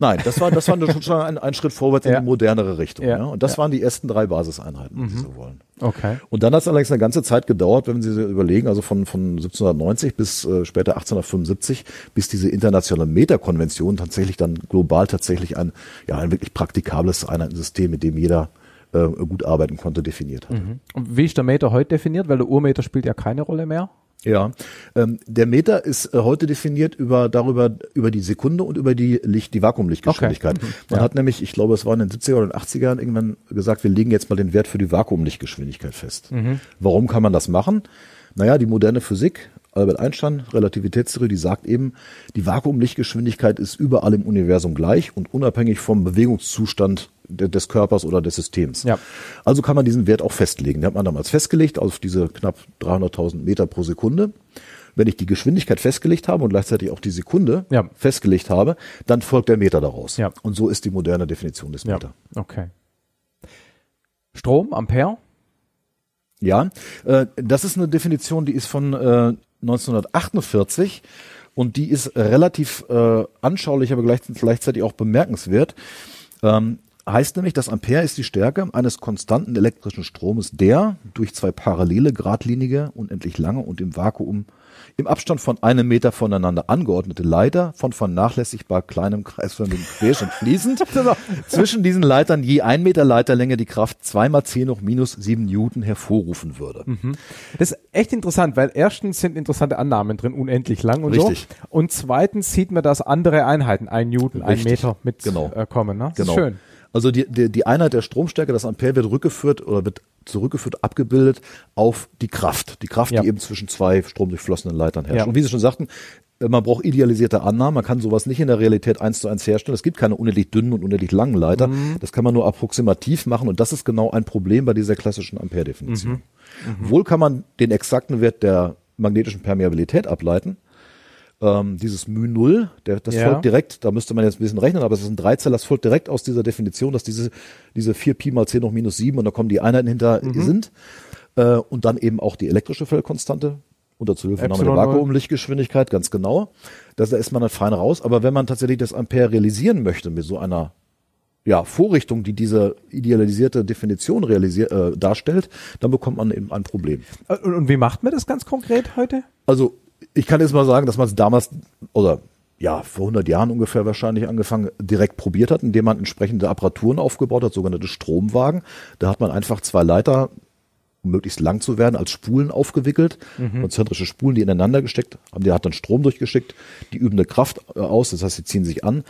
Nein, das war, das war schon ein, ein Schritt vorwärts in Ja. eine modernere Richtung. Ja. Ja. Und das waren die ersten drei Basiseinheiten, wenn Sie so wollen. Okay. Und dann hat es allerdings eine ganze Zeit gedauert, wenn Sie sich überlegen, also von, von 1790 bis äh, später 1875, bis diese internationale Meta-Konvention tatsächlich dann global tatsächlich ein, ja, ein wirklich praktikables Einheitensystem, mit dem jeder äh, gut arbeiten konnte, definiert hat. Und wie ist der Meter heute definiert? Weil der Urmeter spielt ja keine Rolle mehr. Ja, ähm, der Meter ist äh, heute definiert über darüber über die Sekunde und über die Licht, die Vakuumlichtgeschwindigkeit. Okay. Mhm. Man Ja. hat nämlich, ich glaube, es war in den 70er oder 80er Jahren irgendwann gesagt, wir legen jetzt mal den Wert für die Vakuumlichtgeschwindigkeit fest. Mhm. Warum kann man das machen? Naja, die moderne Physik, Albert Einstein, Relativitätstheorie, die sagt eben, die Vakuumlichtgeschwindigkeit ist überall im Universum gleich und unabhängig vom Bewegungszustand des Körpers oder des Systems. Ja. Also kann man diesen Wert auch festlegen. Den hat man damals festgelegt auf diese knapp 300.000 Meter pro Sekunde. Wenn ich die Geschwindigkeit festgelegt habe und gleichzeitig auch die Sekunde Ja. festgelegt habe, dann folgt der Meter daraus. Ja. Und so ist die moderne Definition des Ja, Meter. okay. Strom, Ampere? Ja, äh, das ist eine Definition, die ist von äh, 1948 und die ist relativ äh, anschaulich, aber gleich, gleichzeitig auch bemerkenswert. Ähm, heißt nämlich, dass Ampere ist die Stärke eines konstanten elektrischen Stromes, der durch zwei parallele, geradlinige, unendlich lange und im Vakuum im Abstand von einem Meter voneinander angeordnete Leiter von vernachlässigbar kleinem kreisförmigen Querschnitt fließend [laughs] zwischen diesen Leitern je ein Meter Leiterlänge die Kraft 2 mal 10 hoch minus 7 Newton hervorrufen würde. Das ist echt interessant, weil erstens sind interessante Annahmen drin, unendlich lang und Richtig. so. Und zweitens sieht man, dass andere Einheiten, ein Newton, ein Richtig. Meter mit Genau. äh, kommen. Ne? Das Genau. schön. Also die, die, die Einheit der Stromstärke, das Ampere, wird rückgeführt oder wird zurückgeführt, abgebildet auf die Kraft. Die Kraft, Ja. die eben zwischen zwei stromdurchflossenen Leitern herrscht. Ja. Und wie Sie schon sagten, äh, man braucht idealisierte Annahmen. Man kann sowas nicht in der Realität eins zu eins herstellen. Es gibt keine unendlich dünnen und unendlich langen Leiter. Mhm. Das kann man nur approximativ machen. Und das ist genau ein Problem bei dieser klassischen Ampere-Definition. Mhm. Wohl kann man den exakten Wert der magnetischen Permeabilität ableiten. Ähm, dieses μ 0, der, das Ja. folgt direkt, da müsste man jetzt ein bisschen rechnen, aber es ist ein Dreizeiler, das folgt direkt aus dieser Definition, dass diese, diese 4 Pi mal 10 hoch minus 7 und da kommen die Einheiten hinter Mhm. sind. Äh, und dann eben auch die elektrische Feldkonstante unter Zuhilfenahme der. Vakuumlichtgeschwindigkeit, ganz genau. Das, da ist man dann fein raus. Aber wenn man tatsächlich das Ampere realisieren möchte mit so einer ja, Vorrichtung, die diese idealisierte Definition realisiert, äh, darstellt, dann bekommt man eben ein Problem. Äh, Und, und wie macht man das ganz konkret heute? Also ich kann jetzt mal sagen, dass man es damals oder ja, vor 100 Jahren ungefähr wahrscheinlich angefangen, direkt probiert hat, indem man entsprechende Apparaturen aufgebaut hat, sogenannte Stromwagen. Da hat man einfach zwei Leiter, um möglichst lang zu werden, als Spulen aufgewickelt, konzentrische Spulen, die ineinander gesteckt haben. Der hat dann Strom durchgeschickt, die üben eine Kraft äh, aus, das heißt, sie ziehen sich an.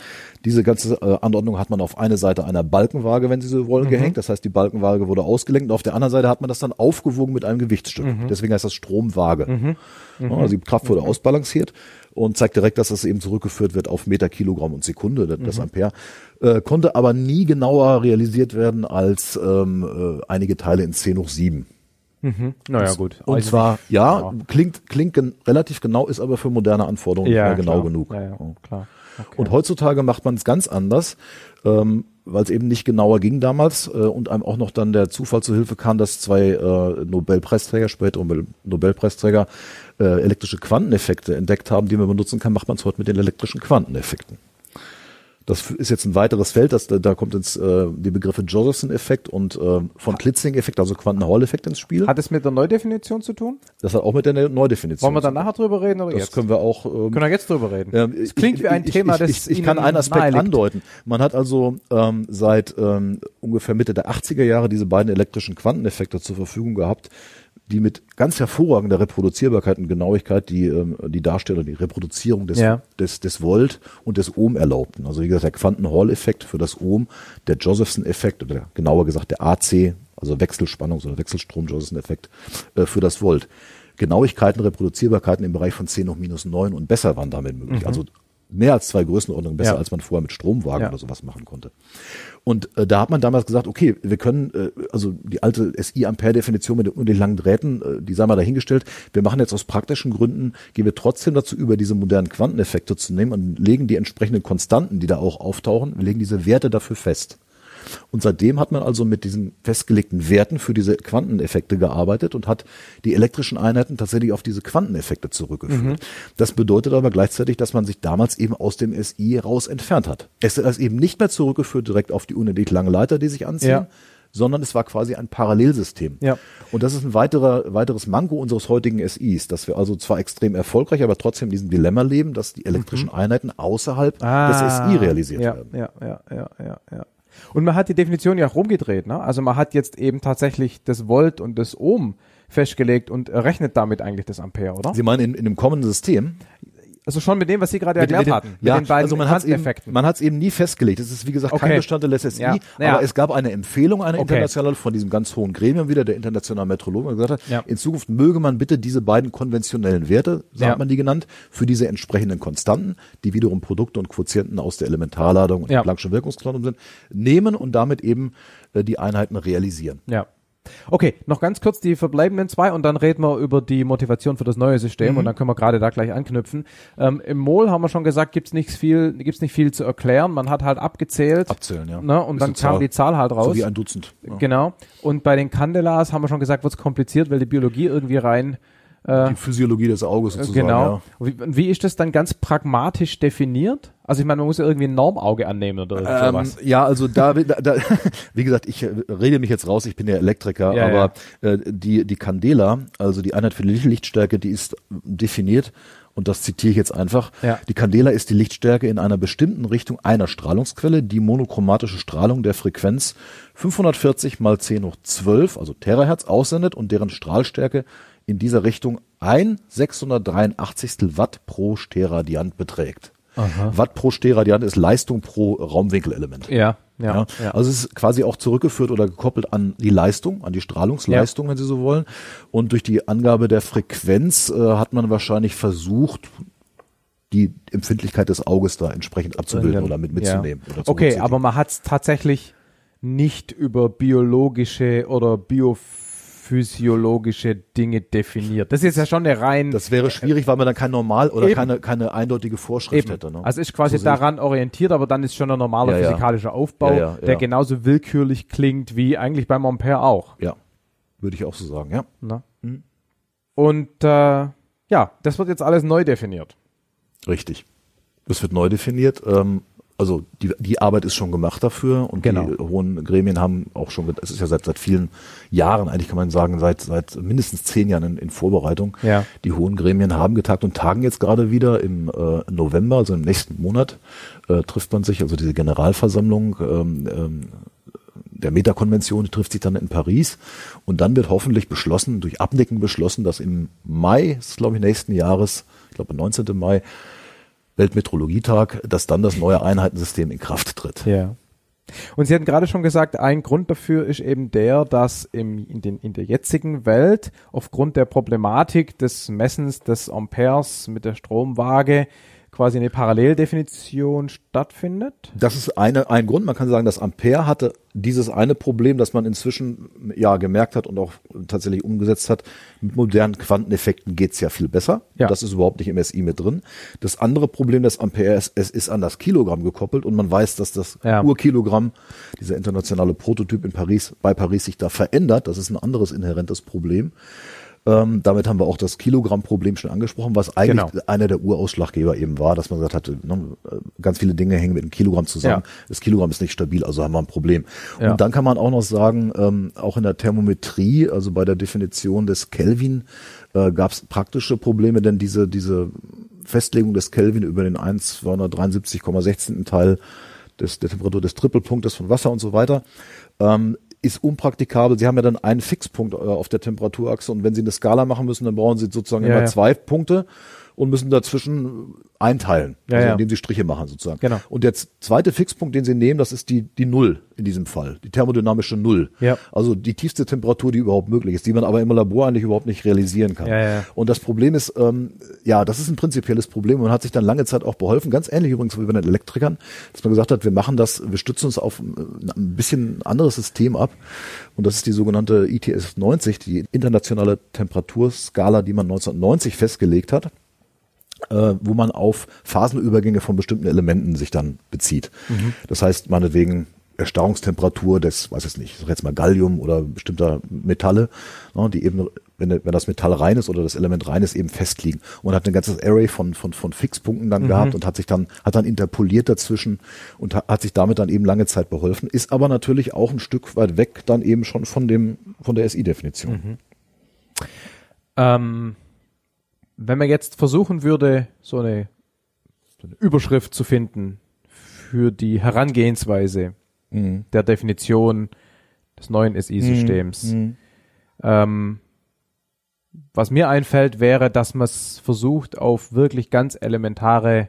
Diese ganze äh, Anordnung hat man auf eine Seite einer Balkenwaage, wenn Sie so wollen, gehängt. Das heißt, die Balkenwaage wurde ausgelenkt und auf der anderen Seite hat man das dann aufgewogen mit einem Gewichtsstück. Deswegen heißt das Stromwaage. Ja, Also die Kraft wurde ausbalanciert und zeigt direkt, dass das eben zurückgeführt wird auf Meter, Kilogramm und Sekunde, das das Ampere. Äh, konnte aber nie genauer realisiert werden als ähm, äh, einige Teile in 10 hoch 7. Naja, gut. Und Also zwar, nicht- ja, klingt, klingt gen relativ genau, ist aber für moderne Anforderungen ja, nicht mehr genau klar. genug. Ja, ja, klar. Okay. Und heutzutage macht man es ganz anders, ähm, weil es eben nicht genauer ging damals äh, und einem auch noch dann der Zufall zu Hilfe kam, dass zwei äh, Nobelpreisträger, spätere Nobel Nobelpreisträger, äh, elektrische Quanteneffekte entdeckt haben, die man benutzen kann, macht man es heute mit den elektrischen Quanteneffekten. Das ist jetzt ein weiteres Feld, das, da kommt ins, äh, die Begriffe Josephson-Effekt und äh, von Klitzing-Effekt, also Quanten-Hall-Effekt ins Spiel. Hat es mit der Neudefinition zu tun? das hat auch mit der Neudefinition. Wollen wir dann nachher drüber reden oder Das jetzt? können wir auch. Ähm, Können wir jetzt drüber reden? ähm, es klingt ich- wie ein ich, Thema, ich, das ich, ich kann Ihnen einen Aspekt naheliegt. andeuten. Man hat also ähm, seit ähm, ungefähr Mitte der 80er Jahre diese beiden elektrischen Quanteneffekte zur Verfügung gehabt, die mit ganz hervorragender Reproduzierbarkeit und Genauigkeit die ähm, die Darstellung, die Reproduzierung des, Ja. des des Volt und des Ohm erlaubten. Also wie gesagt, der Quanten-Hall-Effekt für das Ohm, der Josephson-Effekt oder genauer gesagt der AC, also Wechselspannungs- oder Wechselstrom-Josephson-Effekt äh, für das Volt. Genauigkeiten, Reproduzierbarkeiten im Bereich von 10 hoch minus 9 und besser waren damit möglich. Also mehr als zwei Größenordnungen besser, Ja. als man vorher mit Stromwagen Ja. oder sowas machen konnte. Und äh, da hat man damals gesagt, okay, wir können, äh, also die alte SI-Ampere-Definition mit den unendlich langen Drähten, äh, die sei mal dahingestellt, wir machen jetzt aus praktischen Gründen, gehen wir trotzdem dazu über, diese modernen Quanteneffekte zu nehmen und legen die entsprechenden Konstanten, die da auch auftauchen, wir legen diese Werte dafür fest. Und seitdem hat man also mit diesen festgelegten Werten für diese Quanteneffekte gearbeitet und hat die elektrischen Einheiten tatsächlich auf diese Quanteneffekte zurückgeführt. Das bedeutet aber gleichzeitig, dass man sich damals eben aus dem SI raus entfernt hat. Es ist eben nicht mehr zurückgeführt direkt auf die unendlich lange Leiter, die sich anziehen, Ja. sondern es war quasi ein Parallelsystem. Ja. Und das ist ein weiterer, weiteres Manko unseres heutigen SIs, dass wir also zwar extrem erfolgreich, aber trotzdem in diesem Dilemma leben, dass die elektrischen Einheiten außerhalb des SI realisiert Ah, ja, werden. Ja, ja, ja, ja, ja. Und man hat die Definition ja auch rumgedreht, ne? Also man hat jetzt eben tatsächlich das Volt und das Ohm festgelegt und rechnet damit eigentlich das Ampere, oder? Sie meinen in, in dem kommenden System? Also schon mit dem, was Sie gerade erklärt den- hatten. ja, mit den beiden also man hat es eben, man hat's eben nie festgelegt. Es ist wie gesagt kein Okay. Bestandteil des SI, Ja, ja. aber es gab eine Empfehlung, eine Okay. internationale von diesem ganz hohen Gremium wieder, der internationalen Metrologen, der gesagt hat, Ja. in Zukunft möge man bitte diese beiden konventionellen Werte, so hat man die genannt, für diese entsprechenden Konstanten, die wiederum Produkte und Quotienten aus der Elementarladung und Ja. der Planck'schen Wirkungsquantum sind, nehmen und damit eben äh, die Einheiten realisieren. Ja. Okay, noch ganz kurz die verbleibenden zwei und dann reden wir über die Motivation für das neue System und dann können wir gerade da gleich anknüpfen. Ähm, Im Mol haben wir schon gesagt, gibt's nichts viel, gibt's nicht viel zu erklären. Man hat halt abgezählt. Abzählen, ja. Ne, und Ist dann kam Zahl. die Zahl halt raus. So wie ein Dutzend. Ja. Genau. Und bei den Candelas haben wir schon gesagt, wird's kompliziert, weil die Biologie irgendwie rein Die Physiologie des Auges sozusagen. genau. Ja. Wie, wie ist das dann ganz pragmatisch definiert? Also ich meine, man muss ja irgendwie ein Normauge annehmen oder Ähm, sowas. ja, also da, [laughs] da, [laughs] wie gesagt, ich äh, rede mich jetzt raus, ich bin ja Elektriker, Ja, aber Äh, die, die Candela, also die Einheit für die Lichtstärke, die ist definiert und das zitiere ich jetzt einfach. Ja. Die Candela ist die Lichtstärke in einer bestimmten Richtung einer Strahlungsquelle, die monochromatische Strahlung der Frequenz 540 mal 10 hoch 12, also Terahertz, aussendet und deren Strahlstärke in dieser Richtung ein 683 Watt pro Steradiant beträgt. Watt pro Steradiant ist Leistung pro Raumwinkelelement. Ja, ja, Ja, ja. Also es ist quasi auch zurückgeführt oder gekoppelt an die Leistung, an die Strahlungsleistung, wenn Sie so wollen. Und durch die Angabe der Frequenz äh, hat man wahrscheinlich versucht, die Empfindlichkeit des Auges da entsprechend abzubilden oder mit mitzunehmen. Ja. Oder okay, aber man hat es tatsächlich nicht über biologische oder biophysiologische Dinge definiert. Das ist ja schon eine rein das wäre schwierig, weil man dann kein Normal oder Eben. keine, keine eindeutige Vorschrift Eben. hätte. Ne? Also ist quasi So daran orientiert, aber dann ist schon ein normaler Ja, physikalischer Aufbau, Ja, der genauso willkürlich klingt wie eigentlich beim Ampere auch. Ja, würde ich auch so sagen, ja. Mhm. Und äh, ja, das wird jetzt alles neu definiert. Richtig. Das wird neu definiert. Ähm, also die, die Arbeit ist schon gemacht dafür und Genau. die hohen Gremien haben auch schon, es ist ja seit, seit vielen Jahren, eigentlich kann man sagen, seit, seit mindestens zehn Jahren in, in Vorbereitung. Ja. Die hohen Gremien haben getagt und tagen jetzt gerade wieder im äh, November, also im nächsten Monat, äh, trifft man sich, also diese Generalversammlung ähm, ähm, der Metakonvention trifft sich dann in Paris und dann wird hoffentlich beschlossen, durch Abnicken beschlossen, dass im Mai, glaube ich nächsten Jahres, ich glaube 19. Mai, Weltmetrologietag, dass dann das neue Einheitensystem in Kraft tritt. Ja. Und Sie hatten gerade schon gesagt, ein Grund dafür ist eben der, dass im, in, den, in der jetzigen Welt aufgrund der Problematik des Messens des Amperes mit der Stromwaage quasi eine Paralleldefinition stattfindet. Das ist eine, ein Grund. Man kann sagen, dass Ampere hatte dieses eine Problem, das man inzwischen ja gemerkt hat und auch tatsächlich umgesetzt hat. Mit modernen Quanteneffekten geht's ja viel besser. Ja. Das ist überhaupt nicht im SI mit drin. Das andere Problem des Ampere ist, es ist an das Kilogramm gekoppelt und man weiß, dass das Ja. Urkilogramm, dieser internationale Prototyp in Paris, bei Paris sich da verändert. Das ist ein anderes inhärentes Problem. Ähm, damit haben wir auch das Kilogramm-Problem schon angesprochen, was eigentlich Genau. einer der Urausschlaggeber eben war, dass man gesagt hatte, ne, ganz viele Dinge hängen mit dem Kilogramm zusammen. Ja. Das Kilogramm ist nicht stabil, also haben wir ein Problem. Ja. Und dann kann man auch noch sagen, ähm, auch in der Thermometrie, also bei der Definition des Kelvin, äh, gab es praktische Probleme, denn diese, diese Festlegung des Kelvin über den 1 273,16. Teil des, der Temperatur des Trippelpunktes von Wasser und so weiter, ähm, ist unpraktikabel. Sie haben ja dann einen Fixpunkt äh, auf der Temperaturachse und wenn Sie eine Skala machen müssen, dann brauchen Sie sozusagen Ja, immer ja. zwei Punkte und müssen dazwischen einteilen, Ja, also ja. indem Sie Striche machen sozusagen. Genau. Und der zweite Fixpunkt, den Sie nehmen, das ist die, die Null in diesem Fall, die thermodynamische Null. Ja. Also die tiefste Temperatur, die überhaupt möglich ist, die man aber im Labor eigentlich überhaupt nicht realisieren kann. Ja, ja. Und das Problem ist, ähm, ja, das ist ein prinzipielles Problem und man hat sich dann lange Zeit auch beholfen, ganz ähnlich übrigens wie bei den Elektrikern, dass man gesagt hat, wir machen das, wir stützen uns auf ein ein bisschen anderes System ab und das ist die sogenannte ITS 90, die internationale Temperaturskala, die man 1990 festgelegt hat äh, wo man auf Phasenübergänge von bestimmten Elementen sich dann bezieht. Das heißt, meinetwegen Erstarrungstemperatur des, weiß ich nicht, ich sag jetzt mal Gallium oder bestimmter Metalle, ne, die eben, wenn, wenn das Metall rein ist oder das Element rein ist, eben festliegen. Und hat ein ganzes Array von, von, von Fixpunkten dann gehabt und hat sich dann, hat dann interpoliert dazwischen und hat, hat sich damit dann eben lange Zeit beholfen, ist aber natürlich auch ein Stück weit weg dann eben schon von dem, von der SI-Definition. Ähm, wenn man jetzt versuchen würde, so eine, so eine Überschrift zu finden für die Herangehensweise Mhm. der Definition des neuen SI-Systems, Mhm. ähm, was mir einfällt, wäre, dass man es versucht, auf wirklich ganz elementare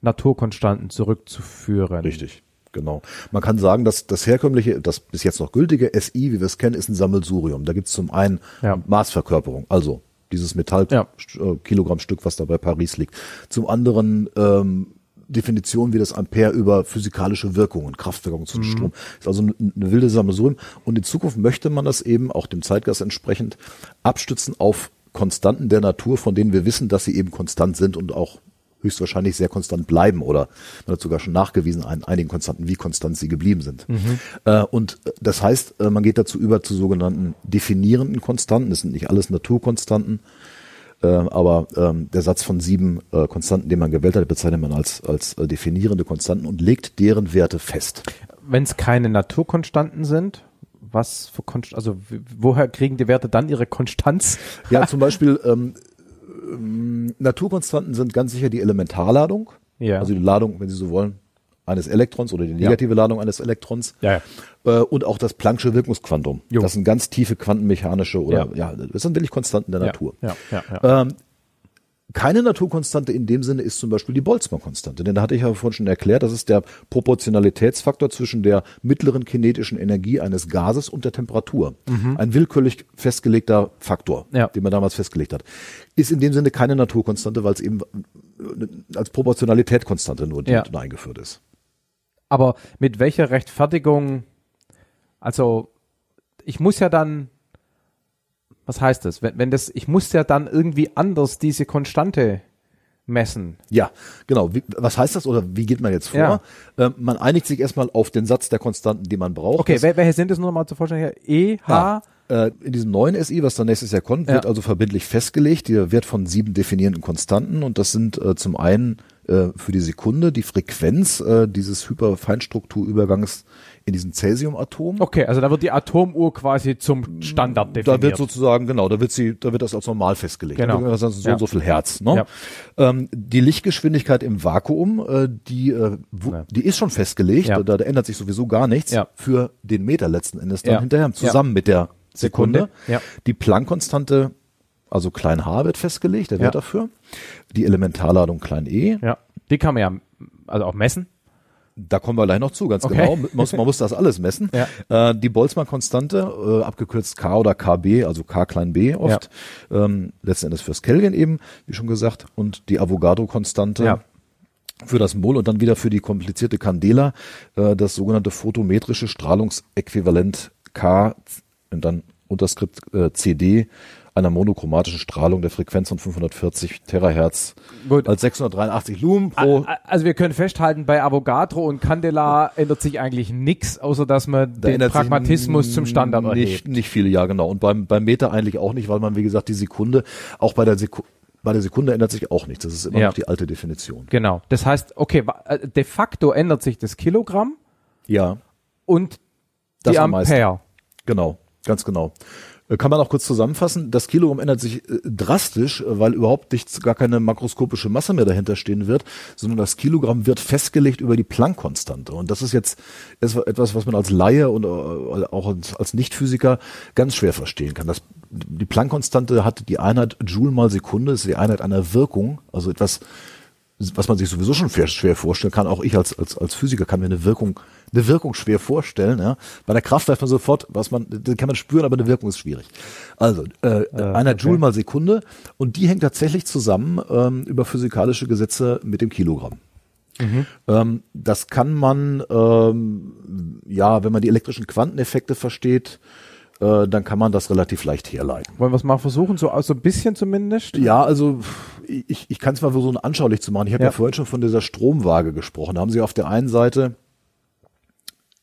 Naturkonstanten zurückzuführen. Richtig. Genau. Man kann sagen, dass das herkömmliche, das bis jetzt noch gültige SI, wie wir es kennen, ist ein Sammelsurium. Da gibt es zum einen Ja. Maßverkörperung, also dieses Metall Ja. äh, was da bei Paris liegt. Zum anderen ähm, Definition wie das Ampere über physikalische Wirkungen, Kraftwirkungen Mhm. zwischen Strom. Ist also eine, eine wilde Sammelsurium. Und in Zukunft möchte man das eben auch dem Zeitgeist entsprechend abstützen auf Konstanten der Natur, von denen wir wissen, dass sie eben konstant sind und auch höchstwahrscheinlich sehr konstant bleiben oder man hat sogar schon nachgewiesen an einigen Konstanten, wie konstant sie geblieben sind. Äh, und äh, das heißt, äh, man geht dazu über zu sogenannten definierenden Konstanten. Das sind nicht alles Naturkonstanten, äh, aber ähm, der Satz von sieben äh, Konstanten, den man gewählt hat, bezeichnet man als, als definierende Konstanten und legt deren Werte fest. Wenn es keine Naturkonstanten sind, was für Konst also woher kriegen die Werte dann ihre Konstanz? Ja, zum [laughs] Beispiel ähm, ähm, Naturkonstanten sind ganz sicher die Elementarladung, Ja. also die Ladung, wenn Sie so wollen, eines Elektrons oder die negative Ladung eines Elektrons. Ja, Äh, und auch das Planck'sche Wirkungsquantum. Jo. Das sind ganz tiefe quantenmechanische oder Ja. ja, das sind wirklich Konstanten der Natur. Ja, ja, ja. Ähm, keine Naturkonstante in dem Sinne ist zum Beispiel die Boltzmann-Konstante, denn da hatte ich ja vorhin schon erklärt, das ist der Proportionalitätsfaktor zwischen der mittleren kinetischen Energie eines Gases und der Temperatur. Ein willkürlich festgelegter Faktor, Mhm. Ja. den man damals festgelegt hat. Ist in dem Sinne keine Naturkonstante, weil es eben äh, als Proportionalitätskonstante nur Ja. eingeführt ist. Aber mit welcher Rechtfertigung, also ich muss ja dann, was heißt das? Wenn, wenn das, ich muss ja dann irgendwie anders diese Konstante messen. Ja, genau. Wie, was heißt das oder wie geht man jetzt vor? Ja. Ähm, man einigt sich erstmal auf den Satz der Konstanten, die man braucht. Okay, wel, welche sind das nur noch mal zur Vorstellung her? E, H, Äh, in diesem neuen SI, was dann nächstes Jahr kommt, Ja. wird also verbindlich festgelegt. Der Wert von sieben definierenden Konstanten und das sind äh, zum einen äh, für die Sekunde die Frequenz äh, dieses Hyperfeinstrukturübergangs in diesem Cäsiumatom. Okay, also da wird die Atomuhr quasi zum Standard definiert. Da wird sozusagen, genau, da wird sie, da wird das als normal festgelegt. Genau. Da so Ja. und so viel Hertz. Ne? Ähm, die Lichtgeschwindigkeit im Vakuum, äh, die, äh, wo, Ja. die ist schon festgelegt, Ja. da, da ändert sich sowieso gar nichts Ja. für den Meter letzten Endes dann Ja. hinterher, zusammen mit der Sekunde. Sekunde. Ja. Die Planck-Konstante, also klein h wird festgelegt, der Ja. Wert dafür. Die Elementarladung klein e, ja, die kann man ja also auch messen. Da kommen wir gleich noch zu, ganz Okay. genau. Man muss, man muss das alles messen. Ja. Äh, die Boltzmann-Konstante, äh, abgekürzt K oder KB, also K klein b oft, ähm, letzten Endes fürs Kelvin eben, wie schon gesagt, und die Avogadro-Konstante Ja. für das Mol und dann wieder für die komplizierte Candela, äh, das sogenannte photometrische Strahlungsäquivalent K und dann Unterskript äh, CD einer monochromatischen Strahlung der Frequenz von 540 Terahertz Gut. als 683 Lumen pro Also wir können festhalten, bei Avogadro und Candela ändert sich eigentlich nichts, außer dass man Da den Pragmatismus zum Standard nicht, erhebt. nicht viele, ja genau. Und beim, beim Meter eigentlich auch nicht, weil man, wie gesagt, die Sekunde, auch bei der Sekunde, bei der Sekunde ändert sich auch nichts. Das ist immer Ja. noch die alte Definition. Genau. Das heißt, okay, äh, de facto ändert sich das Kilogramm Ja, und Das die. Ampere. genau, ganz genau. Kann man auch kurz zusammenfassen. Das Kilogramm ändert sich äh, drastisch, äh, weil überhaupt nichts, gar keine makroskopische Masse mehr dahinter stehen wird, sondern das Kilogramm wird festgelegt über die Planck-Konstante. Und das ist jetzt etwas, was man als Laie und äh, auch als, als Nichtphysiker ganz schwer verstehen kann. Das, die Planck-Konstante hat die Einheit Joule mal Sekunde, ist die Einheit einer Wirkung, also etwas, was man sich sowieso schon schwer, vorstellen kann. Auch ich als, als, als Physiker kann mir eine Wirkung, eine Wirkung schwer vorstellen. Ja. Bei der Kraft weiß man sofort, was man, das kann man spüren, aber eine Wirkung ist schwierig. Also, äh, einer Joule mal Sekunde und die hängt tatsächlich zusammen ähm, über physikalische Gesetze mit dem Kilogramm. Ähm, das kann man, ähm, ja, wenn man die elektrischen Quanteneffekte versteht, äh, dann kann man das relativ leicht herleiten. Wollen wir es mal versuchen, so, so ein bisschen zumindest? Ja, also ich, ich kann es mal versuchen, anschaulich zu machen. Ich habe ja. Ja. vorhin schon von dieser Stromwaage gesprochen. Da haben Sie auf der einen Seite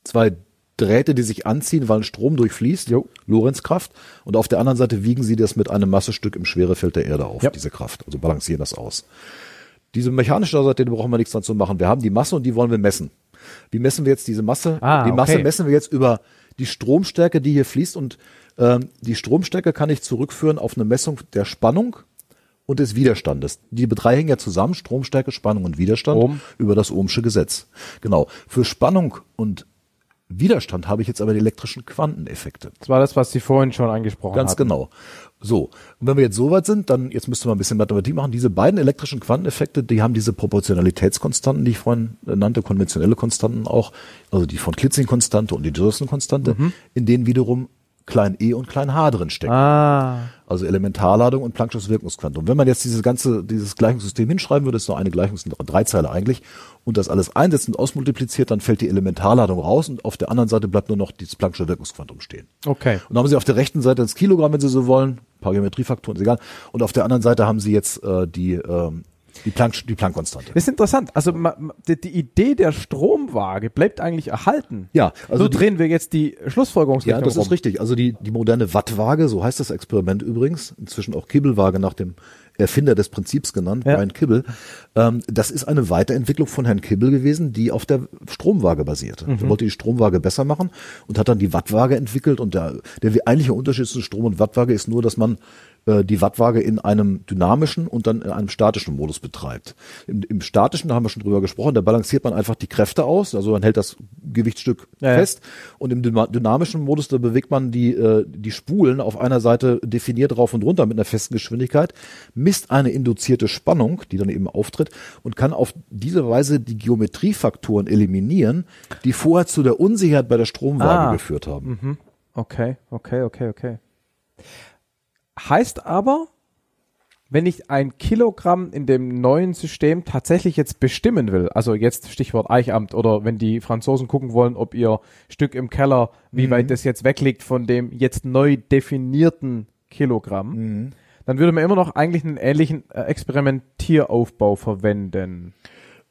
zwei Drähte, die sich anziehen, weil ein Strom durchfließt, Jo. Lorenzkraft, und auf der anderen Seite wiegen Sie das mit einem Massestück im Schwerefeld der Erde auf, Ja. diese Kraft, also balancieren das aus. Diese mechanische Seite, da brauchen wir nichts dran zu machen. Wir haben die Masse und die wollen wir messen. Wie messen wir jetzt diese Masse? Ah, die Masse okay. messen wir jetzt über die Stromstärke, die hier fließt und ähm, die Stromstärke kann ich zurückführen auf eine Messung der Spannung und des Widerstandes. Die drei hängen ja zusammen, Stromstärke, Spannung und Widerstand Ohm. über das Ohmsche Gesetz. Genau. Für Spannung und Widerstand habe ich jetzt aber die elektrischen Quanteneffekte. Das war das, was Sie vorhin schon angesprochen haben. Ganz hatten. genau. So, und wenn wir jetzt so weit sind, dann jetzt müsste man ein bisschen Mathematik machen. Diese beiden elektrischen Quanteneffekte, die haben diese Proportionalitätskonstanten, die ich vorhin nannte, konventionelle Konstanten auch, also die von Klitzing-Konstante und die Josephson-Konstante, mhm. in denen wiederum klein e und klein h drin stecken. Ah. Also Elementarladung und Planck'sches Wirkungsquantum. Wenn man jetzt dieses ganze, dieses Gleichungssystem hinschreiben würde, ist nur eine Gleichung, sind drei Zeile eigentlich, und das alles einsetzt und ausmultipliziert, dann fällt die Elementarladung raus und auf der anderen Seite bleibt nur noch dieses Planck'sche Wirkungsquantum stehen. Okay. Und dann haben Sie auf der rechten Seite das Kilogramm, wenn Sie so wollen, ein paar Geometriefaktoren, ist egal. Und auf der anderen Seite haben Sie jetzt äh, die ähm, die Planck, die Planck-Konstante. Das ist interessant. Also die, die, Idee der Stromwaage bleibt eigentlich erhalten. Ja, also so drehen wir jetzt die Schlussfolgerungsrechnung Ja, das rum. ist richtig. Also die, die moderne Wattwaage, so heißt das Experiment übrigens, inzwischen auch Kibbelwaage nach dem Erfinder des Prinzips genannt, ja. Brian Kibbel. Ähm, das ist eine Weiterentwicklung von Herrn Kibbel gewesen, die auf der Stromwaage basierte. Mhm. Er wollte die Stromwaage besser machen und hat dann die Wattwaage entwickelt. Und der, der eigentliche Unterschied zwischen Strom- und Wattwaage ist nur, dass man die Wattwaage in einem dynamischen und dann in einem statischen Modus betreibt. Im, Im, statischen, da haben wir schon drüber gesprochen, da balanciert man einfach die Kräfte aus, also man hält das Gewichtsstück ja, fest. Ja. Und im dynamischen Modus, da bewegt man die, äh, die Spulen auf einer Seite definiert rauf und runter mit einer festen Geschwindigkeit, misst eine induzierte Spannung, die dann eben auftritt und kann auf diese Weise die Geometriefaktoren eliminieren, die vorher zu der Unsicherheit bei der Stromwaage ah. geführt haben. Mhm. Okay, okay, okay, okay. Heißt aber, wenn ich ein Kilogramm in dem neuen System tatsächlich jetzt bestimmen will, also jetzt Stichwort Eichamt oder wenn die Franzosen gucken wollen, ob ihr Stück im Keller, wie mhm. weit das jetzt wegliegt von dem jetzt neu definierten Kilogramm, mhm. dann würde man immer noch eigentlich einen ähnlichen äh, Experimentieraufbau verwenden.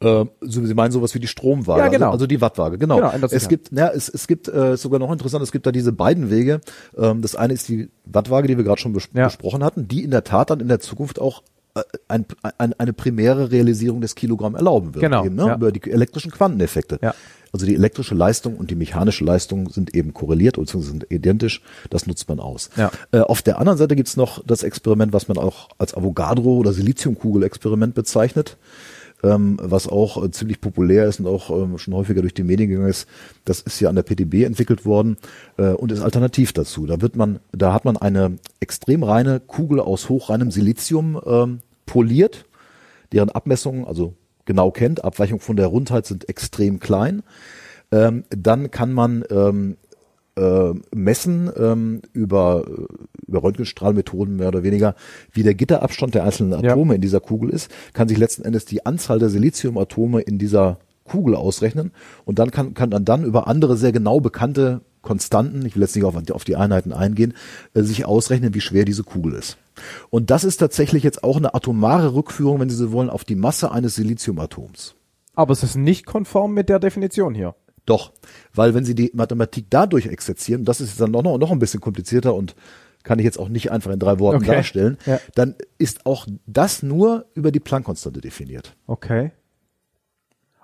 Äh, Sie meinen sowas wie die Stromwaage, ja, genau. also, also die Wattwaage, genau. genau es gibt, ja, es, es gibt äh, sogar noch interessant, es gibt da diese beiden Wege. Ähm, das eine ist die Wattwaage, die wir gerade schon bes ja. besprochen hatten, die in der Tat dann in der Zukunft auch äh, ein, ein, eine primäre Realisierung des Kilogramm erlauben wird. Genau. Eben, ne? ja. Über die elektrischen Quanteneffekte. Ja. Also die elektrische Leistung und die mechanische Leistung sind eben korreliert oder sind identisch. Das nutzt man aus. Ja. Äh, auf der anderen Seite gibt's noch das Experiment, was man auch als Avogadro- oder Siliziumkugel-Experiment bezeichnet ähm, was auch äh, ziemlich populär ist und auch ähm, schon häufiger durch die Medien gegangen ist. Das ist ja an der PTB entwickelt worden äh, und ist alternativ dazu. Da wird man, da hat man eine extrem reine Kugel aus hochreinem Silizium ähm, poliert, deren Abmessungen, also genau kennt, Abweichung von der Rundheit sind extrem klein. Ähm, dann kann man ähm, äh, messen ähm, über, über Röntgenstrahlmethoden mehr oder weniger, wie der Gitterabstand der einzelnen Atome ja. in dieser Kugel ist, kann sich letzten Endes die Anzahl der Siliziumatome in dieser Kugel ausrechnen und dann kann, kann man dann über andere sehr genau bekannte Konstanten, ich will jetzt nicht auf, auf die Einheiten eingehen, äh, sich ausrechnen, wie schwer diese Kugel ist. Und das ist tatsächlich jetzt auch eine atomare Rückführung, wenn Sie so wollen, auf die Masse eines Siliziumatoms. Aber es ist nicht konform mit der Definition hier. Doch, weil wenn Sie die Mathematik dadurch exerzieren, das ist dann noch, noch ein bisschen komplizierter und kann ich jetzt auch nicht einfach in drei Worten okay. darstellen, ja. dann ist auch das nur über die Planck-Konstante definiert. Okay.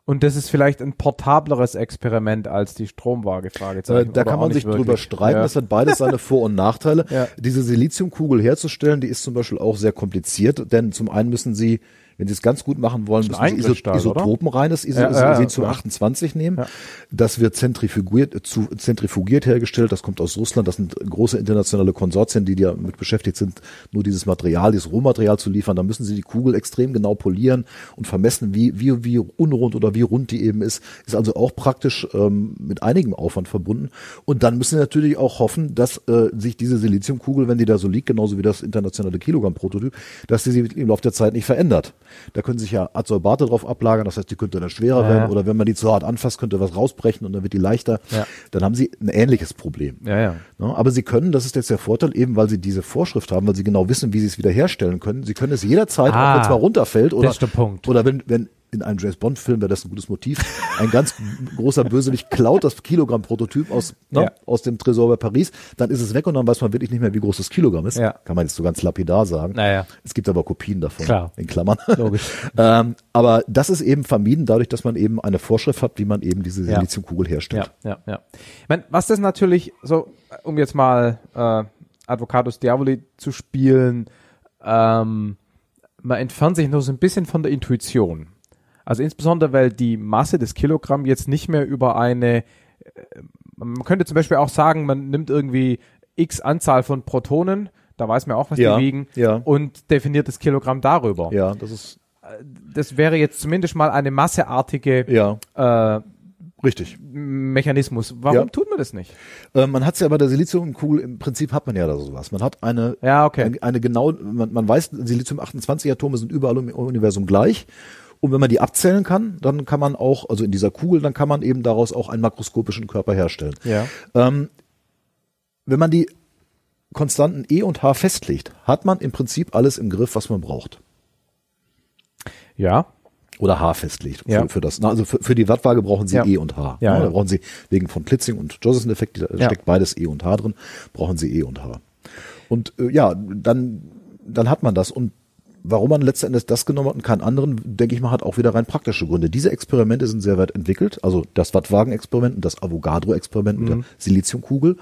Und das ist vielleicht ein portableres Experiment als die Stromwaage, Fragezeichen. Äh, da kann man sich wirklich. drüber streiten, ja. das hat beides seine [laughs] Vor- und Nachteile. Ja. Diese Siliziumkugel herzustellen, die ist zum Beispiel auch sehr kompliziert, denn zum einen müssen sie wenn Sie es ganz gut machen wollen, müssen Sie Iso isotopenreines Iso ja, ja, Iso ja, 28 nehmen. Ja. Das wird zentrifugiert, zu, zentrifugiert hergestellt. Das kommt aus Russland. Das sind große internationale Konsortien, die damit beschäftigt sind, nur dieses Material, dieses Rohmaterial zu liefern. Da müssen Sie die Kugel extrem genau polieren und vermessen, wie, wie, wie unrund oder wie rund die eben ist. Ist also auch praktisch ähm, mit einigem Aufwand verbunden. Und dann müssen Sie natürlich auch hoffen, dass äh, sich diese Siliziumkugel, wenn die da so liegt, genauso wie das internationale Kilogramm-Prototyp, dass die sich im Laufe der Zeit nicht verändert. Da können sich ja Adsorbate drauf ablagern, das heißt, die könnte dann schwerer ja, werden oder wenn man die zu hart anfasst, könnte was rausbrechen und dann wird die leichter. Ja. Dann haben sie ein ähnliches Problem. Ja, ja. Aber sie können, das ist jetzt der Vorteil, eben weil sie diese Vorschrift haben, weil sie genau wissen, wie sie es wiederherstellen können. Sie können es jederzeit, ah, auch wenn es mal runterfällt oder, oder wenn, wenn in einem James Bond Film wäre das ein gutes Motiv. Ein ganz großer Bösewicht klaut das Kilogramm-Prototyp aus, ne, ja. aus dem Tresor bei Paris, dann ist es weg und dann weiß man wirklich nicht mehr, wie groß das Kilogramm ist. Ja. Kann man jetzt so ganz lapidar sagen. Naja. Es gibt aber Kopien davon. Klar. In Klammern. Logisch. [laughs] ähm, aber das ist eben vermieden dadurch, dass man eben eine Vorschrift hat, wie man eben diese Siliziumkugel herstellt. Ja, ja, ja. Ich meine, was das natürlich so, um jetzt mal äh, Advocatus Diaboli zu spielen, ähm, man entfernt sich nur so ein bisschen von der Intuition. Also insbesondere, weil die Masse des Kilogramm jetzt nicht mehr über eine äh, man könnte zum Beispiel auch sagen, man nimmt irgendwie x Anzahl von Protonen, da weiß man auch, was Ja, die wiegen, ja. und definiert das Kilogramm darüber. Ja, das ist Das wäre jetzt zumindest mal eine masseartige ja äh, richtig. Mechanismus. Warum Ja. tut man das nicht? Äh, man hat es ja bei der Siliziumkugel, im Prinzip hat man ja da sowas. Man hat eine, Ja, okay. eine, eine genau, man, man weiß, Silizium-28-Atome sind überall im Universum gleich. Und wenn man die abzählen kann, dann kann man auch, also in dieser Kugel, dann kann man eben daraus auch einen makroskopischen Körper herstellen. Ja. Ähm, wenn man die Konstanten E und H festlegt, hat man im Prinzip alles im Griff, was man braucht. Ja. Oder H festlegt Ja. für, für das. Na, also für, für die Wattwaage brauchen Sie Ja. E und H. Ja, da ja. brauchen Sie wegen von Klitzing und Josephson-Effekt, da steckt beides E und H drin, brauchen Sie E und H. Und äh, ja, dann, dann hat man das. Und warum man letzten Endes das genommen hat und keinen anderen, denke ich mal, hat auch wieder rein praktische Gründe. Diese Experimente sind sehr weit entwickelt, also das Wattwagen-Experiment und das Avogadro-Experiment mit der Siliziumkugel.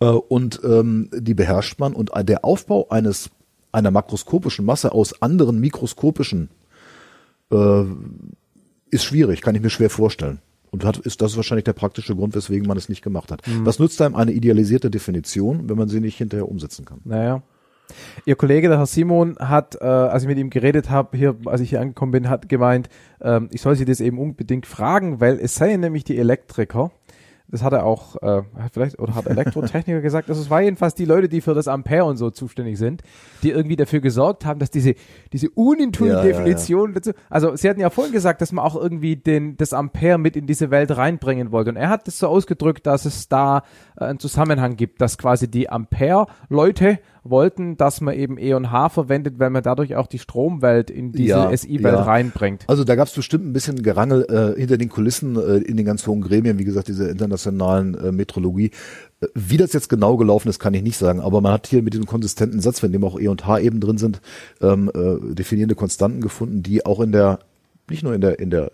Äh, und ähm, die beherrscht man. Und der Aufbau eines einer makroskopischen Masse aus anderen mikroskopischen äh, ist schwierig, kann ich mir schwer vorstellen. Und hat, ist das wahrscheinlich der praktische Grund, weswegen man es nicht gemacht hat. Was nützt einem eine idealisierte Definition, wenn man sie nicht hinterher umsetzen kann? Naja. Ihr Kollege, der Herr Simon, hat, äh, als ich mit ihm geredet habe, hier, als ich hier angekommen bin, hat gemeint, ähm, ich soll sie das eben unbedingt fragen, weil es seien nämlich die Elektriker, das hat er auch, äh, vielleicht, oder hat Elektrotechniker [laughs] gesagt, also es war jedenfalls die Leute, die für das Ampere und so zuständig sind, die irgendwie dafür gesorgt haben, dass diese, diese unintuitive Ja, ja, ja. Definition dazu, also sie hatten ja vorhin gesagt, dass man auch irgendwie den, das Ampere mit in diese Welt reinbringen wollte und er hat das so ausgedrückt, dass es da äh, einen Zusammenhang gibt, dass quasi die Ampere-Leute wollten, dass man eben E und H verwendet, weil man dadurch auch die Stromwelt in diese Ja, SI-Welt ja. reinbringt. Also da gab es bestimmt ein bisschen Gerangel äh, hinter den Kulissen äh, in den ganz hohen Gremien, wie gesagt, diese internationalen äh, Metrologie. Äh, Wie das jetzt genau gelaufen ist, kann ich nicht sagen, aber man hat hier mit diesem konsistenten Satz, in dem auch E und H eben drin sind, ähm, äh, definierende Konstanten gefunden, die auch in der, nicht nur in der, in der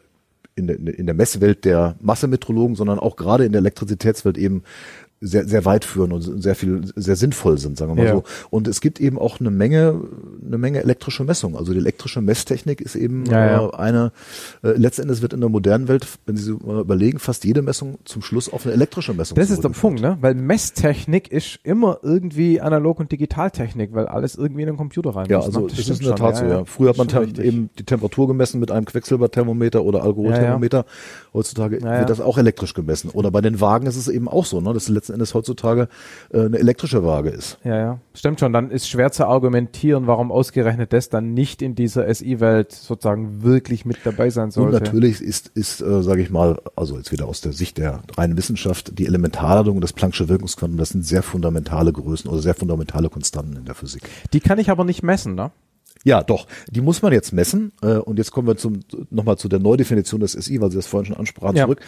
in der, in der Messwelt der Massemetrologen, sondern auch gerade in der Elektrizitätswelt eben sehr, sehr weit führen und sehr viel, sehr sinnvoll sind, sagen wir mal Ja. so. Und es gibt eben auch eine Menge, eine Menge elektrische Messungen. Also die elektrische Messtechnik ist eben Ja. Äh, eine, äh, letzten Endes wird in der modernen Welt, wenn Sie so mal überlegen, fast jede Messung zum Schluss auf eine elektrische Messung Das ist der. Punkt, ne? Weil Messtechnik ist immer irgendwie Analog- und Digitaltechnik, weil alles irgendwie in den Computer rein Ja, muss. also ne? das ist in der Tat so, ja. Früher hat man eben die Temperatur gemessen mit einem Quecksilberthermometer oder Alkoholthermometer. Heutzutage wird das auch elektrisch gemessen. Oder bei den Wagen ist es eben auch so, ne, dass letzten Endes heutzutage äh, eine elektrische Waage ist. Ja, ja, stimmt schon. Dann ist schwer zu argumentieren, warum ausgerechnet das dann nicht in dieser SI-Welt sozusagen wirklich mit dabei sein Und sollte. natürlich ist, ist äh, sage ich mal, also jetzt wieder aus der Sicht der reinen Wissenschaft, die Elementarladung und das Planck'sche Wirkungsquantum, das sind sehr fundamentale Größen oder sehr fundamentale Konstanten in der Physik. Die kann ich aber nicht messen, ne? Ja, doch. Die muss man jetzt messen. Äh, und jetzt kommen wir zum nochmal zu der Neudefinition des SI, weil Sie das vorhin schon ansprachen, Ja. zurück.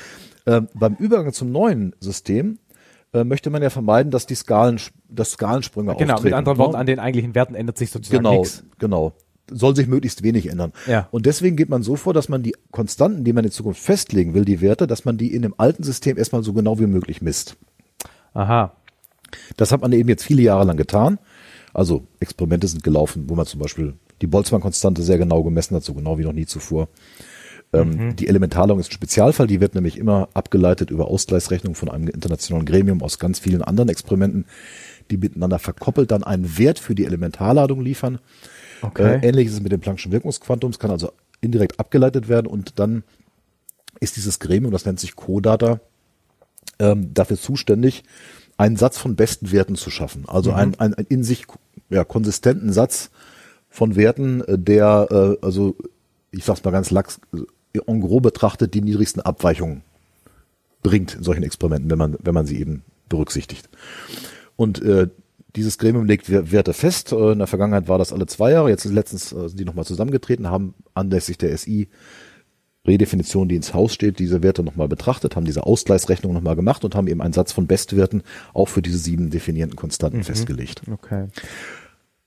Ähm, beim Übergang zum neuen System äh, möchte man ja vermeiden, dass die Skalen, dass Skalensprünge Genau, auftreten. mit anderen Worten, ne? an den eigentlichen Werten ändert sich sozusagen Genau, nichts. genau. Soll sich möglichst wenig ändern. Ja. Und deswegen geht man so vor, dass man die Konstanten, die man in Zukunft festlegen will, die Werte, dass man die in dem alten System erstmal so genau wie möglich misst. Aha. Das hat man eben jetzt viele Jahre lang getan. Also Experimente sind gelaufen, wo man zum Beispiel die Boltzmann-Konstante sehr genau gemessen hat, so genau wie noch nie zuvor. Ähm, Die Elementarladung ist ein Spezialfall, die wird nämlich immer abgeleitet über Ausgleichsrechnungen von einem internationalen Gremium aus ganz vielen anderen Experimenten, die miteinander verkoppelt dann einen Wert für die Elementarladung liefern. Okay. Äh, ähnlich ist es mit dem Planck'schen Wirkungsquantums, kann also indirekt abgeleitet werden und dann ist dieses Gremium, das nennt sich Co-Data, ähm, dafür zuständig, einen Satz von besten Werten zu schaffen. Also einen, einen, einen in sich ja, konsistenten Satz von Werten, äh, der, äh, also ich sag's mal ganz lax, en gros betrachtet die niedrigsten Abweichungen bringt in solchen Experimenten, wenn man, wenn man sie eben berücksichtigt. Und äh, dieses Gremium legt Wer- Werte fest. Äh, In der Vergangenheit war das alle zwei Jahre. Jetzt letztens äh, sind die nochmal zusammengetreten, haben anlässlich der SI Redefinition, die ins Haus steht, diese Werte nochmal betrachtet, haben diese Ausgleichsrechnung nochmal gemacht und haben eben einen Satz von Bestwerten auch für diese sieben definierten Konstanten festgelegt. Okay.